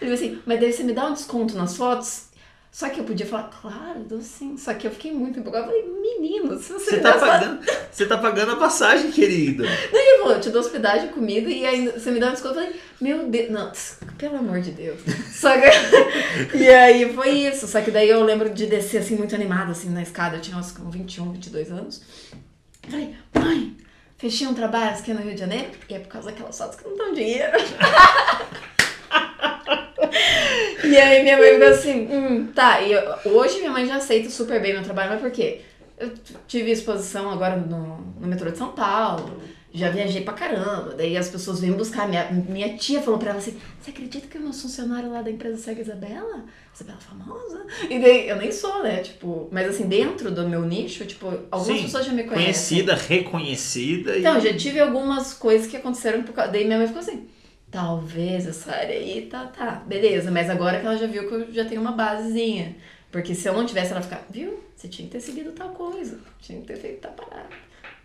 Ele assim, mas daí você me dá um desconto nas fotos? Só que eu podia falar, claro, dou sim. Só que eu fiquei muito empolgada. Eu falei, menino, se você. Você tá, pagando, você tá pagando a passagem, querido. Daí eu vou, eu te dou hospedagem, comida e aí você me dá um desconto. Eu falei, meu Deus, não, pelo amor de Deus. Só que. e aí foi isso. Só que daí eu lembro de descer assim, muito animada, assim, na escada. Eu tinha uns 21, 22 anos. Eu falei, mãe, fechei um trabalho aqui no Rio de Janeiro. E é por causa daquelas fotos que não dão dinheiro. E aí minha mãe ficou assim, hum, tá. E eu, hoje minha mãe já aceita super bem meu trabalho, mas por quê? Eu tive exposição agora no, no metrô de São Paulo, já viajei pra caramba. Daí as pessoas vêm buscar. Minha, minha tia falou pra ela assim: Você acredita que o meu funcionário lá da empresa segue a Isabela? Isabela famosa? E daí eu nem sou, né? Tipo, mas assim, dentro do meu nicho, tipo, algumas Sim, pessoas já me conhecem. Conhecida, reconhecida. Então, e... já tive algumas coisas que aconteceram por causa. Daí minha mãe ficou assim talvez essa área aí tá, tá, beleza. Mas agora que ela já viu que eu já tenho uma basezinha. Porque se eu não tivesse, ela ficar, viu? Você tinha que ter seguido tal coisa, tinha que ter feito tal parada.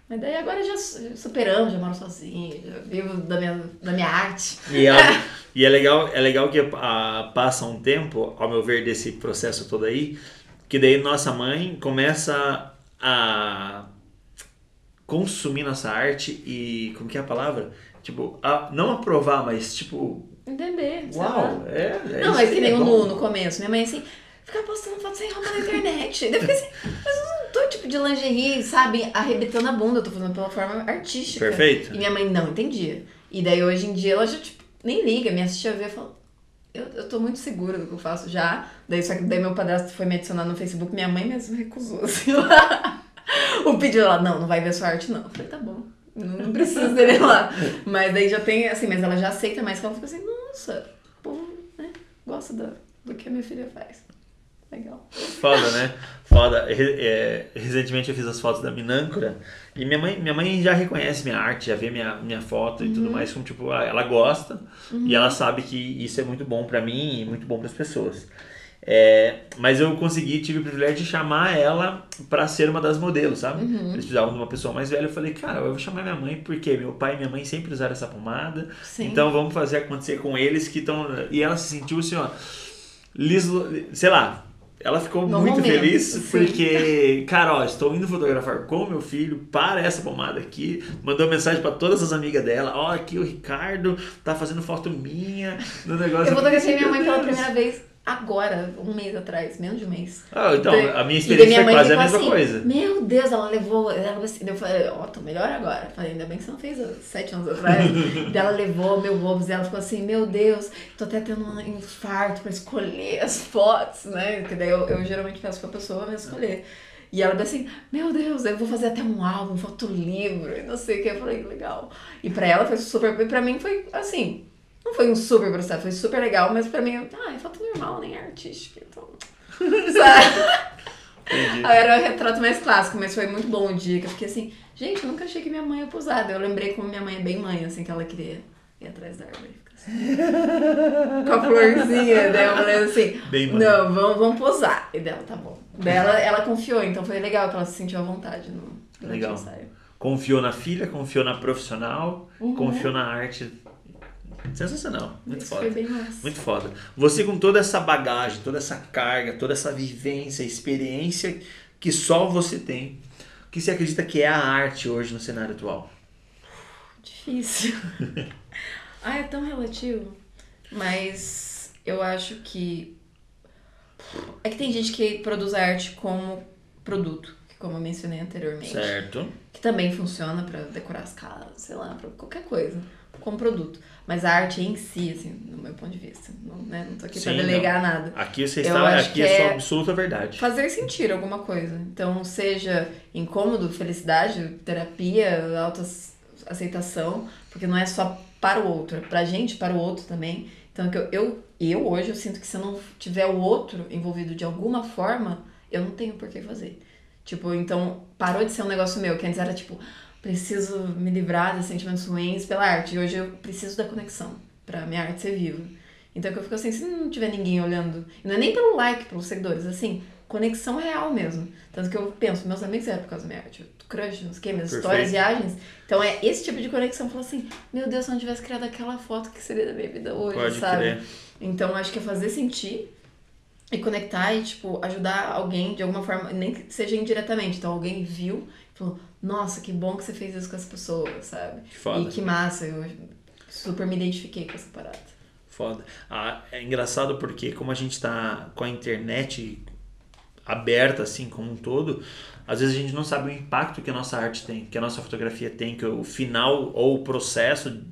Mas daí agora já superamos, já moro sozinho, já vivo da minha, da minha arte. E, é, e é, legal, é legal que a, passa um tempo, ao meu ver, desse processo todo aí, que daí nossa mãe começa a consumir nossa arte e. Como que é a palavra? Tipo, a, não aprovar, mas tipo. Entender. Uau, é, é. Não, mas que nem é no, no começo. Minha mãe assim, fica postando foto sem roupa na internet. Daí eu fiquei assim, mas eu não tô tipo de lingerie, sabe, arrebentando a bunda, eu tô fazendo pela forma artística. Perfeito. E minha mãe não entendia. E daí hoje em dia ela já, tipo, nem liga, me assistia ver e falou. Eu, eu tô muito segura do que eu faço já. Daí, só que daí meu padrasto foi me adicionar no Facebook, minha mãe mesmo recusou, assim, lá. o pedido lá, não, não vai ver sua arte, não. Eu falei, tá bom. Não precisa dele lá. Mas daí já tem, assim, mas ela já aceita mais que ela fica assim, nossa, o povo, né, gosta do, do que a minha filha faz. Legal. Foda, né? Foda. É, recentemente eu fiz as fotos da Minâncora e minha mãe, minha mãe já reconhece minha arte, já vê minha, minha foto e uhum. tudo mais, como tipo, ah, ela gosta uhum. e ela sabe que isso é muito bom para mim e muito bom para as pessoas. É, mas eu consegui, tive o privilégio de chamar ela para ser uma das modelos, sabe? Uhum. Eles precisavam de uma pessoa mais velha. Eu falei, cara, eu vou chamar minha mãe porque meu pai e minha mãe sempre usaram essa pomada. Sim. Então vamos fazer acontecer com eles que estão. E ela se sentiu assim, ó, liso, sei lá. Ela ficou no muito momento, feliz sim. porque, cara, ó, estou indo fotografar com meu filho para essa pomada aqui. Mandou mensagem para todas as amigas dela: Ó, aqui o Ricardo tá fazendo foto minha no negócio. Eu fotografei minha mãe pela primeira vez agora, um mês atrás, menos de um mês. Ah, então, a minha experiência foi quase a mesma assim, coisa. Meu Deus, ela levou. Ela, assim, eu falei, ó, oh, tô melhor agora. Falei, ainda bem que você não fez sete anos atrás. ela levou meu Robos e ela ficou assim, meu Deus, tô até tendo um infarto pra escolher as fotos, né? Porque daí eu, eu geralmente peço pra pessoa me escolher. E ela disse assim, meu Deus, eu vou fazer até um álbum, um fotolivro, e não sei o que. Eu falei, legal. E pra ela foi super. E pra mim foi assim não foi um super processo, foi super legal, mas pra mim, ah, é foto normal, nem é artística, então. Sabe? Era o retrato mais clássico, mas foi muito bom o dia que eu fiquei assim, gente, eu nunca achei que minha mãe ia posar. Eu lembrei como minha mãe é bem mãe, assim, que ela queria ir atrás da árvore. Assim. Com a florzinha, daí eu falei assim, bem não, vamos, vamos posar. E dela, tá bom. Daí ela, ela confiou, então foi legal que ela se sentiu à vontade no, legal. ensaio. Confiou na filha, confiou na profissional, uhum. confiou na arte Sensacional, muito Isso foda. Muito foda. Você com toda essa bagagem, toda essa carga, toda essa vivência, experiência que só você tem, O que você acredita que é a arte hoje no cenário atual? Difícil. ah, é tão relativo. Mas eu acho que. É que tem gente que produz arte como produto, que como eu mencionei anteriormente. Certo. Que também funciona pra decorar as casas, sei lá, pra qualquer coisa, como produto. Mas a arte em si, assim, no meu ponto de vista, não, né, não tô aqui pra Sim, delegar nada. Aqui você está, aqui que é sua é- absoluta verdade. Fazer sentir alguma coisa. Então, seja incômodo, felicidade, terapia, autoaceitação, porque não é só para o outro, é pra gente, para o outro também. Então, que eu, eu, eu hoje eu sinto que se eu não tiver o outro envolvido de alguma forma, eu não tenho por que fazer. Tipo, então, parou de ser um negócio meu, que antes era tipo, preciso me livrar desses sentimentos ruins pela arte. E hoje eu preciso da conexão pra minha arte ser viva. Então que eu fico assim, se não tiver ninguém olhando, e não é nem pelo like, pelos seguidores, assim, conexão real mesmo. Tanto que eu penso, meus amigos eram por causa da minha arte, crush, não sei o que, minhas Perfeito. histórias, viagens. Então é esse tipo de conexão, falo assim, meu Deus, se eu não tivesse criado aquela foto, que seria da minha vida hoje, Pode sabe? crer. Então acho que é fazer sentir e conectar e, tipo, ajudar alguém de alguma forma, nem que seja indiretamente. Então alguém viu e falou, nossa, que bom que você fez isso com essa pessoa, sabe? Foda. E que massa, eu super me identifiquei com essa parada. Foda. Ah, é engraçado porque como a gente tá com a internet aberta assim como um todo, às vezes a gente não sabe o impacto que a nossa arte tem, que a nossa fotografia tem, que o final ou o processo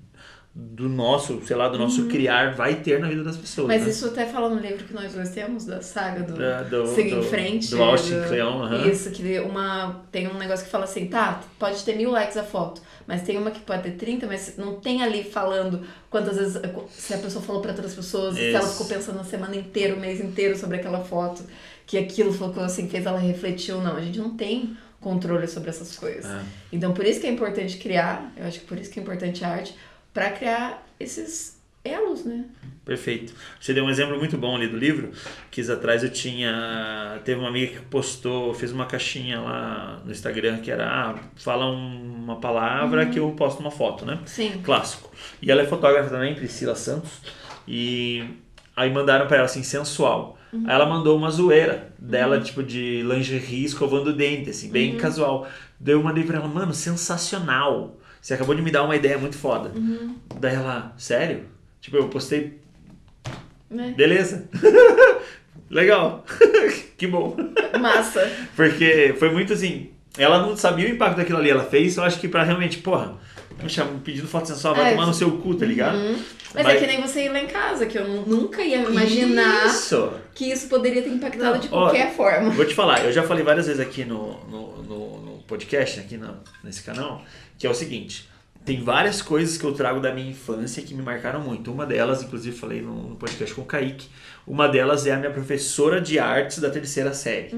do nosso, sei lá, do nosso criar vai ter na vida das pessoas. Uhum. Mas né? isso até fala no livro que nós dois temos, da saga do do- Siga em do- Frente. do Austin Kleon, aham. Isso, que uma, tem um negócio que fala assim, tá, pode ter mil likes a foto, mas tem uma que pode ter 30, mas não tem ali falando quantas vezes, se a pessoa falou pra outras pessoas, se ela Isso. ficou pensando a semana inteira, o mês inteiro sobre aquela foto, que aquilo falou assim, fez ela refletir ou não. A gente não tem controle sobre essas coisas. É. Então, por isso que é importante criar, eu acho que por isso que é importante a arte, pra criar esses elos, né? Perfeito. Você deu um exemplo muito bom ali do livro. Que atrás eu tinha. Teve uma amiga que postou, fez uma caixinha lá no Instagram que era: ah, fala um- uma palavra Uhum. que eu posto uma foto, né? Sim. Clássico. E ela é fotógrafa também, Priscila Santos. E aí mandaram pra ela assim, sensual. Aí ela mandou uma zoeira dela, tipo, de lingerie escovando o dente, assim, bem casual. Daí eu mandei pra ela, mano, sensacional. Você acabou de me dar uma ideia muito foda. Daí ela, sério? Tipo, eu postei Né? Beleza. Legal. que bom. Massa. Porque foi muito assim. Ela não sabia o impacto daquilo ali. Ela fez, eu acho que pra realmente, porra, me chamam pedindo foto sensual, vai É, tomar no seu cu, tá ligado? Mas, Mas- é que nem você ir lá em casa, que eu nu- nunca ia imaginar Isso. que isso poderia ter impactado Não, de ó, qualquer forma. Vou te falar, eu já falei várias vezes aqui no, no, no, no podcast, aqui no, nesse canal, que é o seguinte. Tem várias coisas que eu trago da minha infância que me marcaram muito. Uma delas, inclusive falei no, podcast com o Kaique, uma delas é a minha professora de artes da terceira série.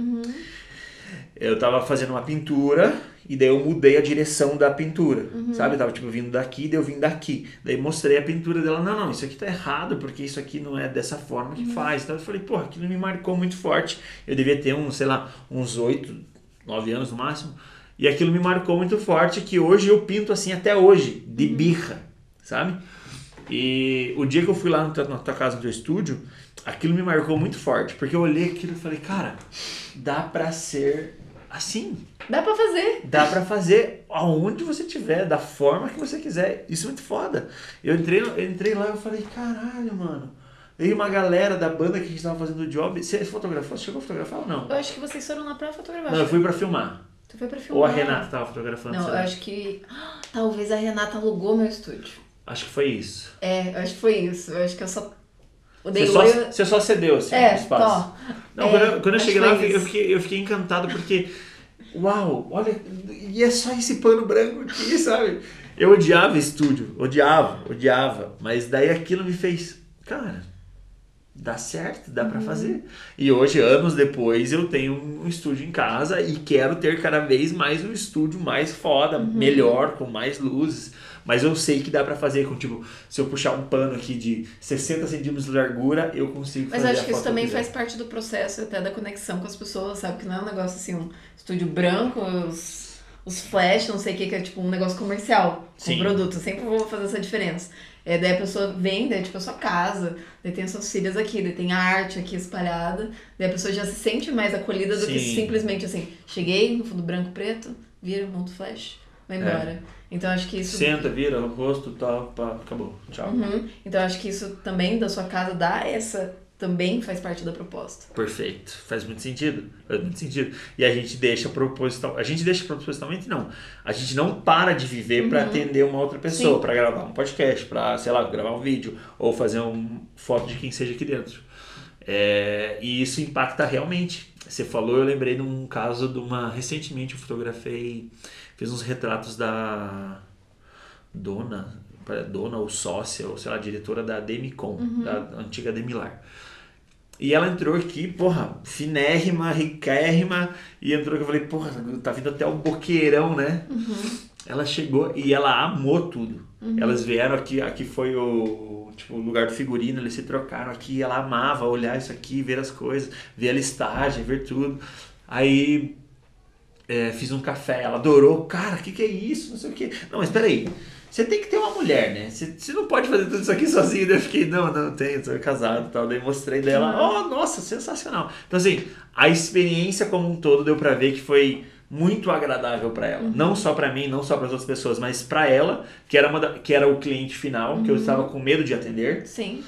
Eu tava fazendo uma pintura e daí eu mudei a direção da pintura, sabe? Eu tava tipo vindo daqui, daí eu vim daqui. Daí mostrei a pintura dela, não, não, isso aqui tá errado, porque isso aqui não é dessa forma que faz. Então eu falei, porra, aquilo me marcou muito forte. Eu devia ter uns, sei lá, uns oito, nove anos no máximo. E aquilo me marcou muito forte que hoje eu pinto assim até hoje, de birra, sabe? E o dia que eu fui lá na tua casa, no teu estúdio, aquilo me marcou muito forte, porque eu olhei aquilo e falei, cara, dá pra ser assim. Dá pra fazer. Dá pra fazer aonde você tiver, da forma que você quiser. Isso é muito foda. Eu entrei, eu entrei lá e falei, caralho, mano. E uma galera da banda que a gente tava fazendo o job. Você fotografou? Você chegou a fotografar ou não? Eu acho que vocês foram lá pra fotografar. Não, eu fui pra filmar. Tu foi pra Ou filmar. a Renata tava fotografando. Não, eu acho que. Talvez a Renata alugou meu estúdio. Acho que foi isso. É, acho que foi isso. Eu acho que eu só. Você só, você só cedeu assim, É, o espaço. tó. Não, É, quando eu, quando eu cheguei lá, eu fiquei, eu fiquei encantado porque, uau, olha, e é só esse pano branco aqui, sabe? Eu odiava estúdio, odiava, odiava, mas daí aquilo me fez, cara, dá certo, dá pra Uhum. fazer. E hoje, anos depois, eu tenho um estúdio em casa e quero ter cada vez mais um estúdio mais foda, Uhum. melhor, com mais luzes. Mas eu sei que dá pra fazer com, tipo, se eu puxar um pano aqui de 60 centímetros de largura, eu consigo Mas fazer eu acho a que isso também que faz parte do processo até da conexão com as pessoas, sabe? Que não é um negócio assim, um estúdio branco, os os flash, não sei o que, que é tipo um negócio comercial com Sim. produto. Eu sempre vou fazer essa diferença. É, daí a pessoa vem, daí tipo a sua casa, daí tem as suas filhas aqui, daí tem a arte aqui espalhada, daí a pessoa já se sente mais acolhida do que Sim. simplesmente assim, cheguei no fundo branco preto, vira, monta o flash, vai É. embora. Então acho que isso. Senta, vira o rosto, tal, pá, acabou. Tchau. Uhum. Então acho que isso também da sua casa dá essa. Também faz parte da proposta. Perfeito. Faz muito sentido. Faz muito sentido. E a gente deixa proposital. A gente deixa propositalmente, não. A gente não para de viver para atender uma outra pessoa, Uhum. Para gravar um podcast, para, sei lá, gravar um vídeo ou fazer uma foto de quem seja aqui dentro. É, e isso impacta realmente. Você falou, eu lembrei de um caso de uma. Recentemente eu fotografei, fiz uns retratos da dona, dona ou sócia, ou sei lá, diretora da Demicon, da antiga Demilar. E ela entrou aqui, porra, finérrima, riquérrima, e entrou que eu falei, porra, tá vindo até o boqueirão, né? Ela chegou e ela amou tudo. Elas vieram aqui, aqui foi o, tipo, o lugar do figurino, eles se trocaram aqui, ela amava olhar isso aqui, ver as coisas, ver a listagem, ver tudo. Aí é, fiz um café, ela adorou, cara, o que, que é isso? Não sei o que. Não, mas peraí, você tem que ter uma mulher, né? Você, você não pode fazer tudo isso aqui sozinho. Daí eu fiquei, não, não, tenho, sou casado e tal. Daí mostrei dela, oh, nossa, sensacional. Então, assim, a experiência como um todo deu pra ver que foi muito agradável pra ela. Não só pra mim, não só para as outras pessoas, mas pra ela, que era, uma da- que era o cliente final, que eu estava com medo de atender. Sim.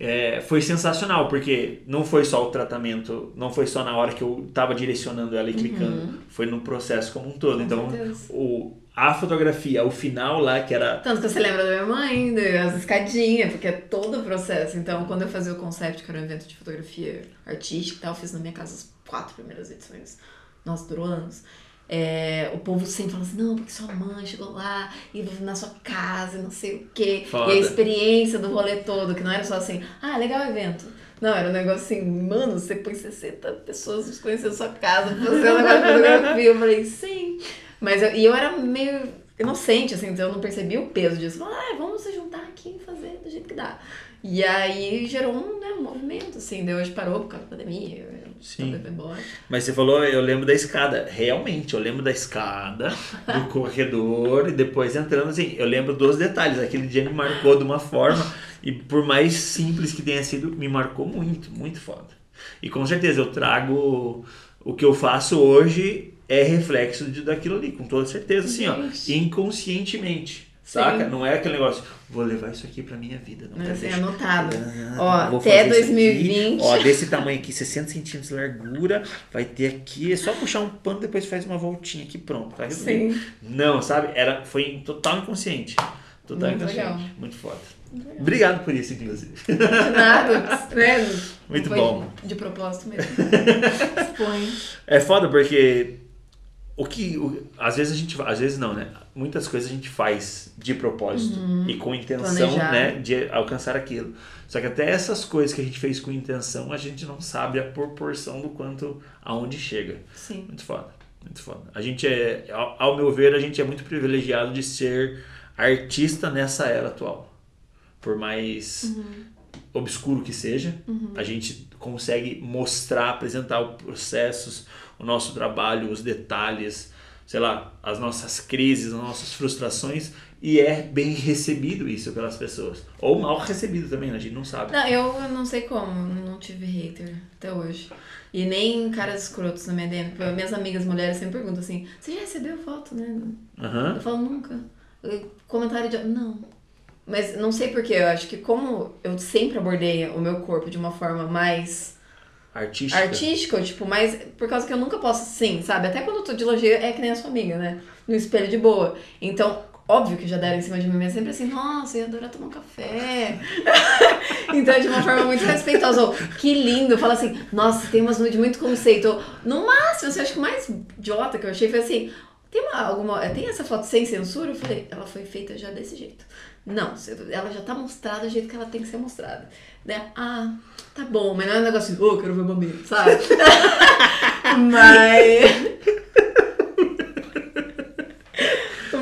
É, foi sensacional, porque não foi só o tratamento, não foi só na hora que eu tava direcionando ela e clicando, foi no processo como um todo. Com então, certeza. o, a fotografia, o final lá, que era. Tanto que você lembra da minha mãe, das escadinhas, porque é todo o processo. Então, quando eu fazia o concept, que era um evento de fotografia artística e tal, eu fiz na minha casa as quatro primeiras edições. Nossa, durou anos. É, o povo sempre fala assim, não, porque sua mãe chegou lá e na sua casa e não sei o quê. Foda. E a experiência do rolê todo, que não era só assim, ah, legal o evento. Não, era um negócio assim, mano, você põe 60 pessoas na sua casa fazer um negócio de fotografia. Eu falei, sim. Mas eu, e eu era meio inocente, assim, então eu não percebi o peso disso. Falei, ah, vamos se juntar aqui e fazer do jeito que dá. E aí gerou um, né, um movimento, assim, daí hoje parou por causa da pandemia. eu- Sim. Mas você falou, eu lembro da escada. Realmente, eu lembro da escada, do corredor e depois entrando assim. Eu lembro dos detalhes. Aquele dia me marcou de uma forma e por mais simples que tenha sido, me marcou muito, muito foda. E com certeza eu trago o que eu faço hoje é reflexo de, daquilo ali, com toda certeza, assim, ó, inconscientemente. Saca? Sim. Não é aquele negócio, vou levar isso aqui pra minha vida. Não Assim, deixar- anotado. Ah, Ó, até fazer isso aqui. 2020. Ó, desse tamanho aqui, 60 centímetros de largura, vai ter aqui, é só puxar um pano, depois faz uma voltinha aqui, pronto, tá resolvido. Sim. Não, sabe? Era, foi total inconsciente. Total Muito inconsciente. legal. Muito foda. Obrigado por isso, inclusive. Nada, né? Muito bom. De propósito mesmo. Expõe. É foda porque o que o- às vezes a gente às vezes não, né? Muitas coisas a gente faz de propósito e com intenção, Planejado. né, de alcançar aquilo. Só que até essas coisas que a gente fez com intenção, a gente não sabe a proporção do quanto aonde chega. Sim. Muito foda, muito foda. A gente é, ao, ao meu ver, a gente é muito privilegiado de ser artista nessa era atual. Por mais obscuro que seja, a gente consegue mostrar, apresentar os processos, o nosso trabalho, os detalhes, sei lá, as nossas crises, as nossas frustrações, e é bem recebido isso pelas pessoas. Ou mal recebido também, né? a gente não sabe. Não, eu não sei como, não tive hater até hoje. E nem caras escrotos na minha DM. Minhas amigas mulheres sempre perguntam assim: você já recebeu foto, né? Eu falo nunca. Eu- Comentário de. Não. Mas não sei porquê, eu acho que como eu sempre abordei o meu corpo de uma forma mais Artística. artística, tipo, mais. Por causa que eu nunca posso, sim, sabe? Até quando eu tô de elogio, é que nem a sua amiga, né? No espelho de boa. Então, óbvio que já deram em cima de mim, mas sempre assim, nossa, eu ia adorar tomar um café. então, de uma forma muito respeitosa. Ou, que lindo. Fala assim, nossa, tem umas nude muito conceito. Ou, no máximo, assim, acho que o mais idiota que eu achei foi assim. Tem, uma, alguma, tem essa foto sem censura? Eu falei, ela foi feita já desse jeito. Não, ela já tá mostrada do jeito que ela tem que ser mostrada. Né? Ah, tá bom, mas não é um negócio assim, ô, quero ver mamilo, sabe? mas.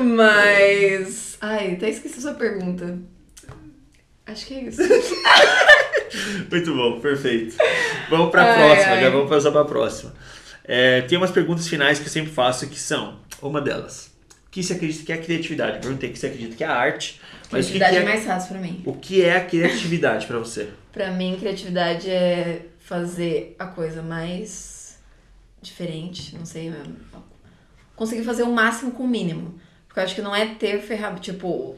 Mas. Ai, até esqueci a sua pergunta. Acho que é isso. Muito bom, perfeito. Vamos para a Ai, próxima, ai. já vamos passar para a próxima. É, tem umas perguntas finais que eu sempre faço que são: Uma delas. O que você acredita que é a criatividade? Perguntei que você acredita que é a arte. Mas o que, Criatividade que é é, mais fácil pra mim. o que é a criatividade pra você? Pra mim, criatividade é fazer a coisa mais diferente, não sei, conseguir fazer o máximo com o mínimo. Porque eu acho que não é ter ferramenta, tipo,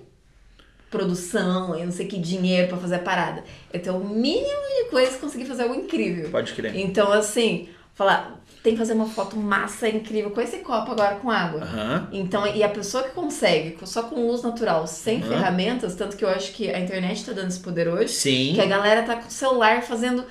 produção e não sei que dinheiro pra fazer a parada. É ter o mínimo de coisas e conseguir fazer algo incrível. Pode crer. Então, assim, falar, tem que fazer uma foto massa, incrível, com esse copo agora com água. Aham. Então, e a pessoa que consegue, só com luz natural, sem Uhum. ferramentas, tanto que eu acho que a internet tá dando esse poder hoje, Sim. que a galera tá com o celular fazendo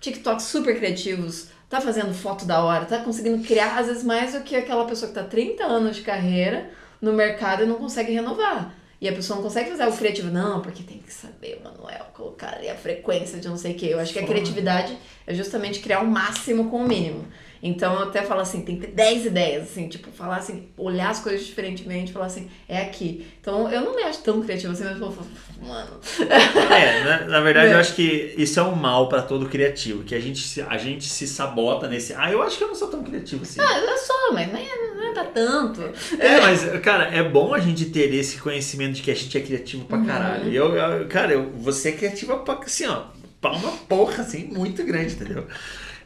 TikToks super criativos, tá fazendo foto da hora, tá conseguindo criar, às vezes, mais do que aquela pessoa que tá 30 anos de carreira no mercado e não consegue renovar. E a pessoa não consegue fazer algo criativo, não, porque tem que saber o manual, colocar ali a frequência de não sei o que. Eu acho que a criatividade é justamente criar o máximo com o mínimo. Então eu até falo assim, tem que ter 10 ideias, assim, tipo, falar assim, olhar as coisas diferentemente, falar assim, é aqui. Então eu não me acho tão criativa assim, mas eu falo, mano, É, na, na verdade É. eu acho que isso é um mal pra todo criativo, que a gente, se- a gente se sabota nesse. Ah, eu acho que eu não sou tão criativo assim. ah, eu sou, mas não é, não é pra tanto. É, mas, cara, é bom a gente ter esse conhecimento de que a gente é criativo pra caralho. E Eu, eu- cara, eu, você é criativa pra, assim, ó, pra uma porra, assim, muito grande, entendeu?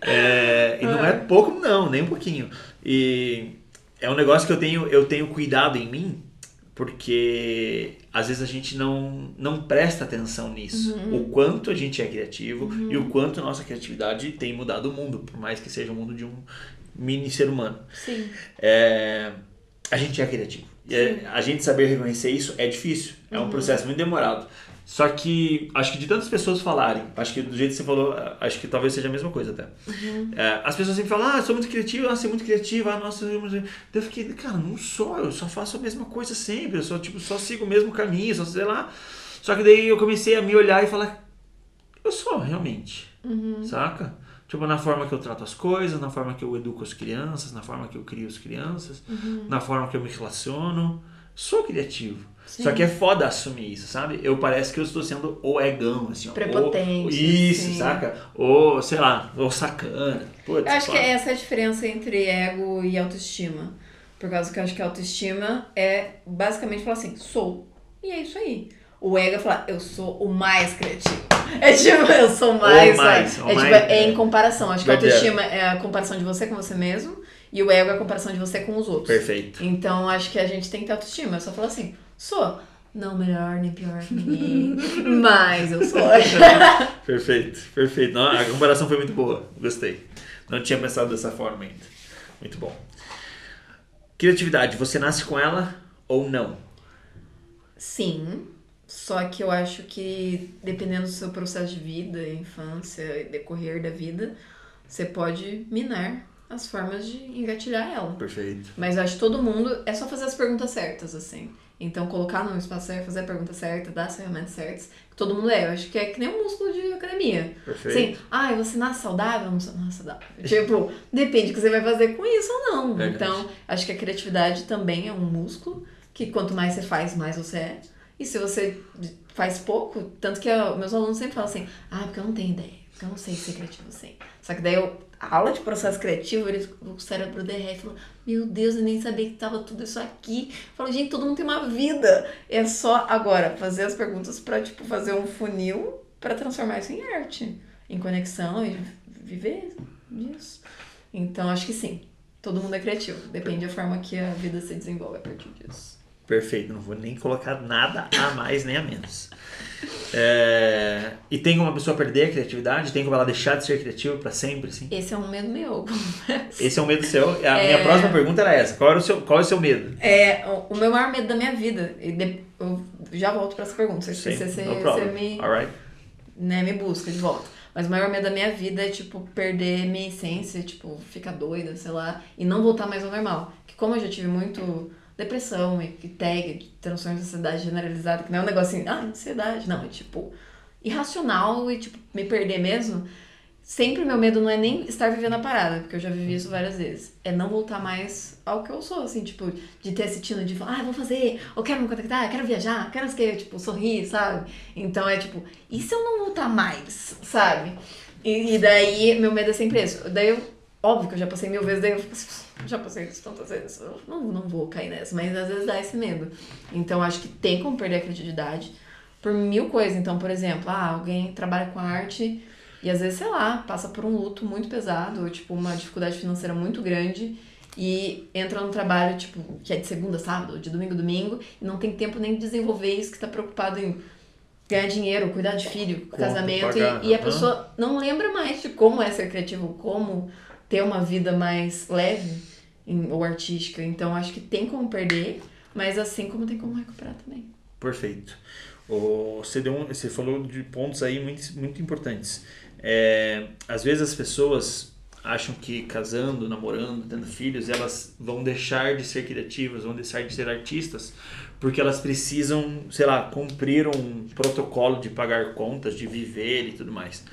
É, e não é pouco, não, nem um pouquinho. E é um negócio que eu tenho, eu tenho cuidado em mim, porque às vezes a gente não, não presta atenção nisso. O quanto a gente é criativo e o quanto a nossa criatividade tem mudado o mundo, por mais que seja o mundo de um mini ser humano. Sim. É, a gente é criativo. É- a gente saber reconhecer isso é difícil. É um processo muito demorado. Só que acho que de tantas pessoas falarem, acho que do jeito que você falou, acho que talvez seja a mesma coisa até. É, as pessoas sempre falam, ah, sou muito criativo, ah, é muito criativo, ah, nossa, eu... Daí eu fiquei, cara, não sou, eu só faço a mesma coisa sempre, eu só, tipo, só sigo o mesmo caminho, só sei lá. Só que daí eu comecei a me olhar e falar, eu sou realmente, saca? Tipo, na forma que eu trato as coisas, na forma que eu educo as crianças, na forma que eu crio as crianças, na forma que eu me relaciono. Sou criativo. Sim. Só que é foda assumir isso, sabe? Eu parece que eu estou sendo o egão, assim. Prepotente, Ou, isso, sim. saca? Ou, sei lá, ou sacana. Putz, Eu acho que foda. é essa a diferença entre ego e autoestima. Por causa que eu acho que a autoestima é basicamente falar assim, sou. E é isso aí. O ego é falar, eu sou o mais criativo. É tipo, eu sou mais. mais, sabe? o é, tipo, mais, é é. em comparação. Acho que a autoestima é a comparação de você com você mesmo. E o ego é a comparação de você com os outros. Perfeito. Então acho que a gente tem que ter autoestima. Eu só falo assim, sou. Não melhor nem pior que ninguém. mas eu sou. Perfeito, perfeito. Não, a comparação foi muito boa. Gostei. Não tinha pensado dessa forma ainda. Muito bom. Criatividade, você nasce com ela ou não? Sim, só que eu acho que dependendo do seu processo de vida, infância e decorrer da vida, você pode minar as formas de engatilhar ela. Perfeito. Mas eu acho que todo mundo é só fazer as perguntas certas, assim. Então, colocar no espaço certo, fazer a pergunta certa, dar as ferramentas certas, que todo mundo é. Eu acho que é que nem um músculo de academia. Perfeito. Assim, ah, você nasce saudável não sou- nasce saudável? tipo, depende do que você vai fazer com isso ou não. Verdade. Então, acho que a criatividade também é um músculo, que quanto mais você faz, mais você é. E se você faz pouco, tanto que eu- meus alunos sempre falam assim, ah, porque eu não tenho ideia, porque eu não sei ser criativo assim. Só que daí eu, a aula de processo criativo, eles, o cérebro e falou, meu Deus, eu nem sabia que tava tudo isso aqui. Eu falo, gente, todo mundo tem uma vida. É só agora fazer as perguntas pra, tipo, fazer um funil pra transformar isso em arte, em conexão e viver disso. Então, acho que sim. Todo mundo é criativo. Depende da forma que a vida se desenvolve a partir disso. Perfeito, não vou nem colocar nada a mais nem a menos. É, E tem como a pessoa perder a criatividade? Tem como ela deixar de ser criativa pra sempre, assim? Esse é um medo meu. Esse é um medo seu. A minha próxima pergunta era essa. Qual, era o seu, qual é o seu medo? É o- meu maior medo da minha vida. Eu já volto pra essa pergunta. Sim, você, você, você me, Alright. né, me busca de volta. Mas o maior medo da minha vida é, tipo, perder minha essência, tipo, ficar doida, sei lá, e não voltar mais ao normal. Que como eu já tive muito depressão e tag, transtorno de ansiedade generalizada, que não é um negócio assim, ah, ansiedade, não, é tipo, irracional e, tipo, me perder mesmo. Sempre meu medo não é nem estar vivendo a parada, porque eu já vivi isso várias vezes. É não voltar mais ao que eu sou, assim, tipo, de ter esse tino de falar, ah, vou fazer, eu quero me conectar, quero viajar, quero que, tipo, sorrir, sabe? Então é tipo, e se eu não voltar mais, sabe? E, e daí meu medo é sempre esse. Daí eu Óbvio que eu já passei mil vezes, daí eu fico assim, já passei isso tantas vezes, não, não vou cair nessa, mas às vezes dá esse medo. Então acho que tem como perder a criatividade por mil coisas. Então, por exemplo, ah, alguém trabalha com arte e às vezes, sei lá, passa por um luto muito pesado, ou tipo, uma dificuldade financeira muito grande e entra no trabalho, tipo, que é de segunda, sábado, de domingo, domingo, e não tem tempo nem de desenvolver isso, que tá preocupado em ganhar dinheiro, cuidar de filho, Conta, casamento, pagar, e, e a pessoa não lembra mais de como é ser criativo, como ter uma vida mais leve em- ou artística. Então, acho que tem como perder, mas assim como tem como recuperar também. Perfeito. O, você, deu um- você falou de pontos aí muito, muito importantes. É, às vezes as pessoas acham que casando, namorando, tendo filhos, elas vão deixar de ser criativas, vão deixar de ser artistas, porque elas precisam, sei lá, cumprir um protocolo de pagar contas, de viver e tudo mais.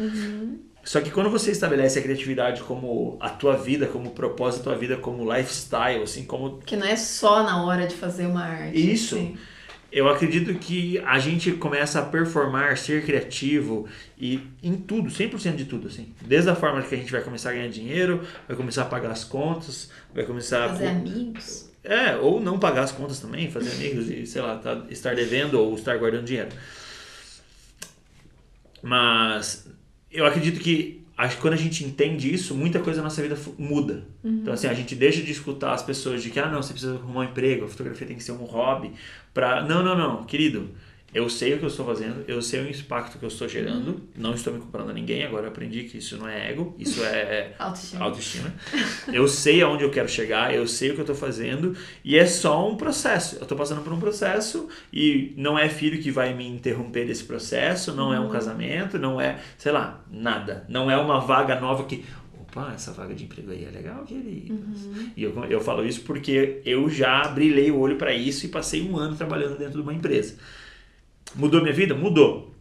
Só que quando você estabelece a criatividade como a tua vida, como propósito da tua vida, como lifestyle, assim, como Que não é só na hora de fazer uma arte. Isso. assim. eu acredito que a gente começa a performar, ser criativo e em tudo, 100% de tudo, assim. Desde a forma que a gente vai começar a ganhar dinheiro, vai começar a pagar as contas, vai começar Fazer a... amigos. É, ou não pagar as contas também, fazer amigos e, sei lá, tá- estar devendo ou estar guardando dinheiro. Mas eu acredito que acho que quando a gente entende isso, muita coisa na nossa vida muda. Então, assim, a gente deixa de escutar as pessoas de que, ah, não, você precisa arrumar um emprego, a fotografia tem que ser um hobby. Pra... Não, não, não, querido. Eu sei o que eu estou fazendo, eu sei o impacto que eu estou gerando, não estou me comparando a ninguém, agora eu aprendi que isso não é ego, isso é Autoestima. autoestima. Eu sei aonde eu quero chegar, eu sei o que eu estou fazendo e é só um processo. Eu estou passando por um processo e não é filho que vai me interromper desse processo, não é um casamento, não é, sei lá, nada. Não é uma vaga nova que, opa, essa vaga de emprego aí é legal, queridos. E eu, eu falo isso porque eu já brilhei o olho para isso e passei um ano trabalhando dentro de uma empresa. Mudou minha vida? Mudou.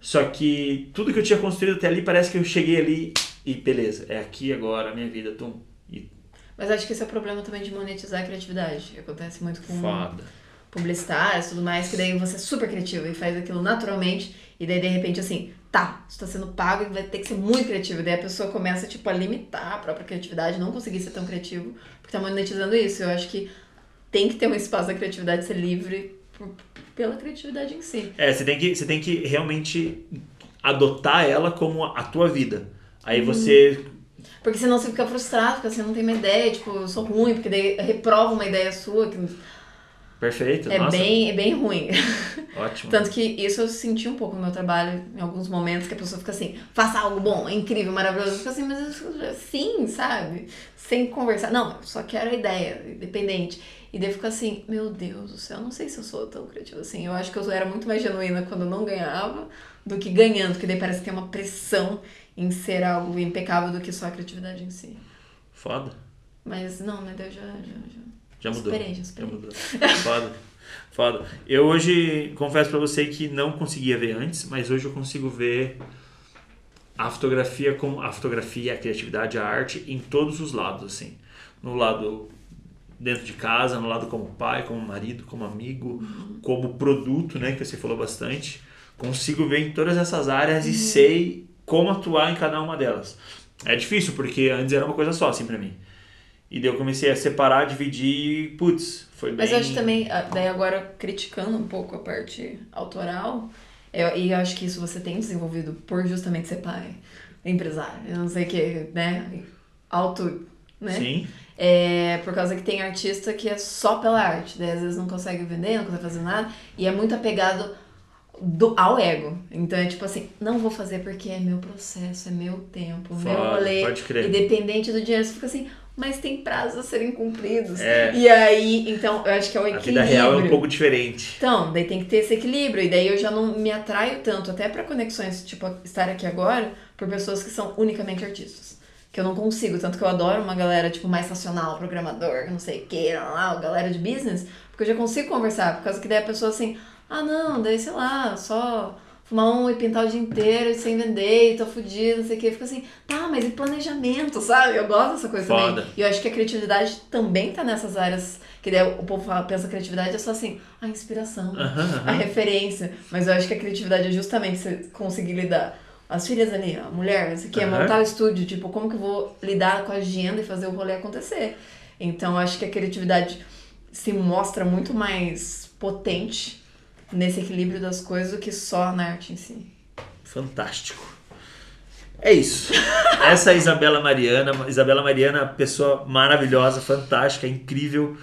Só que tudo que eu tinha construído até ali parece que eu cheguei ali e beleza, é aqui agora a minha vida, tum. E Mas acho que esse é o problema também de monetizar a criatividade. Acontece muito com foda. publicitários e tudo mais, que daí você é super criativo e faz aquilo naturalmente, e daí de repente assim, tá, isso tá sendo pago e vai ter que ser muito criativo. E daí a pessoa começa, tipo, a limitar a própria criatividade, não conseguir ser tão criativo, porque tá monetizando isso. Eu acho que tem que ter um espaço da criatividade ser livre pela criatividade em si. É, você tem que, você tem que realmente adotar ela como a tua vida. Aí você. Porque senão você fica frustrado, porque você não tem uma ideia, tipo, eu sou ruim, porque daí reprova uma ideia sua, que Perfeito, é nossa. bem, é bem ruim. Ótimo. Tanto que isso eu senti um pouco no meu trabalho, em alguns momentos, que a pessoa fica assim, faça algo bom, é incrível, maravilhoso. Eu fico assim, mas sim, sabe? Sem conversar. Não, eu só quero a ideia, independente. E daí fica assim, meu Deus do céu, eu não sei se eu sou tão criativa assim. Eu acho que eu era muito mais genuína quando eu não ganhava do que ganhando, porque daí parece que tem uma pressão em ser algo impecável do que só a criatividade em si. Foda. Mas não, né? Eu já, já, já. Já mudou. Superei, já superei. mudou. Foda. Foda. Eu hoje confesso pra você que não conseguia ver antes, mas hoje eu consigo ver a fotografia como a fotografia, a criatividade, a arte em todos os lados, assim. No lado dentro de casa, no lado como pai, como marido, como amigo, como produto, né, que você falou bastante. Consigo ver em todas essas áreas e sei como atuar em cada uma delas. É difícil porque antes era uma coisa só assim pra mim. E daí eu comecei a separar, dividir e, putz, foi bem... Mas eu acho também, ah, daí agora criticando um pouco a parte autoral, eu, e eu acho que isso você tem desenvolvido por justamente ser pai, empresário, não sei o que, né? Auto, né? Sim, É, por causa que tem artista que é só pela arte, daí às vezes não consegue vender, não consegue fazer nada, e é muito apegado do, ao ego. Então é tipo assim, não vou fazer porque é meu processo, é meu tempo, meu Foda, rolê, pode crer. independente do dinheiro. Você fica assim, mas tem prazos a serem cumpridos. É. E aí, então, eu acho que é o a equilíbrio. vida real é um pouco diferente. Então, daí tem que ter esse equilíbrio. E daí eu já não me atraio tanto, até pra conexões, tipo, estar aqui agora, por pessoas que são unicamente artistas. Que eu não consigo, tanto que eu adoro uma galera, tipo, mais racional, programador, não sei o que, lá, lá, galera de business, porque eu já consigo conversar, por causa que daí a pessoa assim, ah não, daí sei lá, só um e pintar o dia inteiro sem vender, e tô fudido, não sei o que. Fica assim, tá, mas e planejamento, sabe? Eu gosto dessa coisa Foda. também. E eu acho que a criatividade também tá nessas áreas, que daí o povo fala, pensa criatividade é só assim, a inspiração, a referência. Mas eu acho que a criatividade é justamente você conseguir lidar as filhas ali, a mulher, isso aqui é Aham. montar o estúdio, tipo, como que eu vou lidar com a agenda e fazer o rolê acontecer? Então, acho que a criatividade se mostra muito mais potente nesse equilíbrio das coisas do que só na arte em si. Fantástico. É isso. Essa é a Isabela Mariana. Isabela Mariana, pessoa maravilhosa, fantástica, incrível.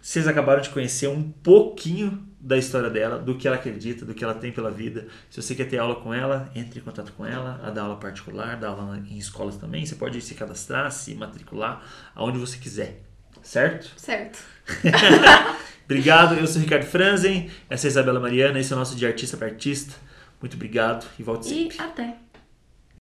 Vocês acabaram de conhecer um pouquinho da história dela, do que ela acredita, do que ela tem pela vida. Se você quer ter aula com ela, entre em contato com ela. Ela dá aula particular, dá aula em escolas também. Você pode se cadastrar, se matricular, aonde você quiser. Certo? Certo. Obrigado, eu sou o Ricardo Franzen, essa é a Isabela Mariana, esse é o nosso de artista para artista. Muito obrigado e volte E sempre. até.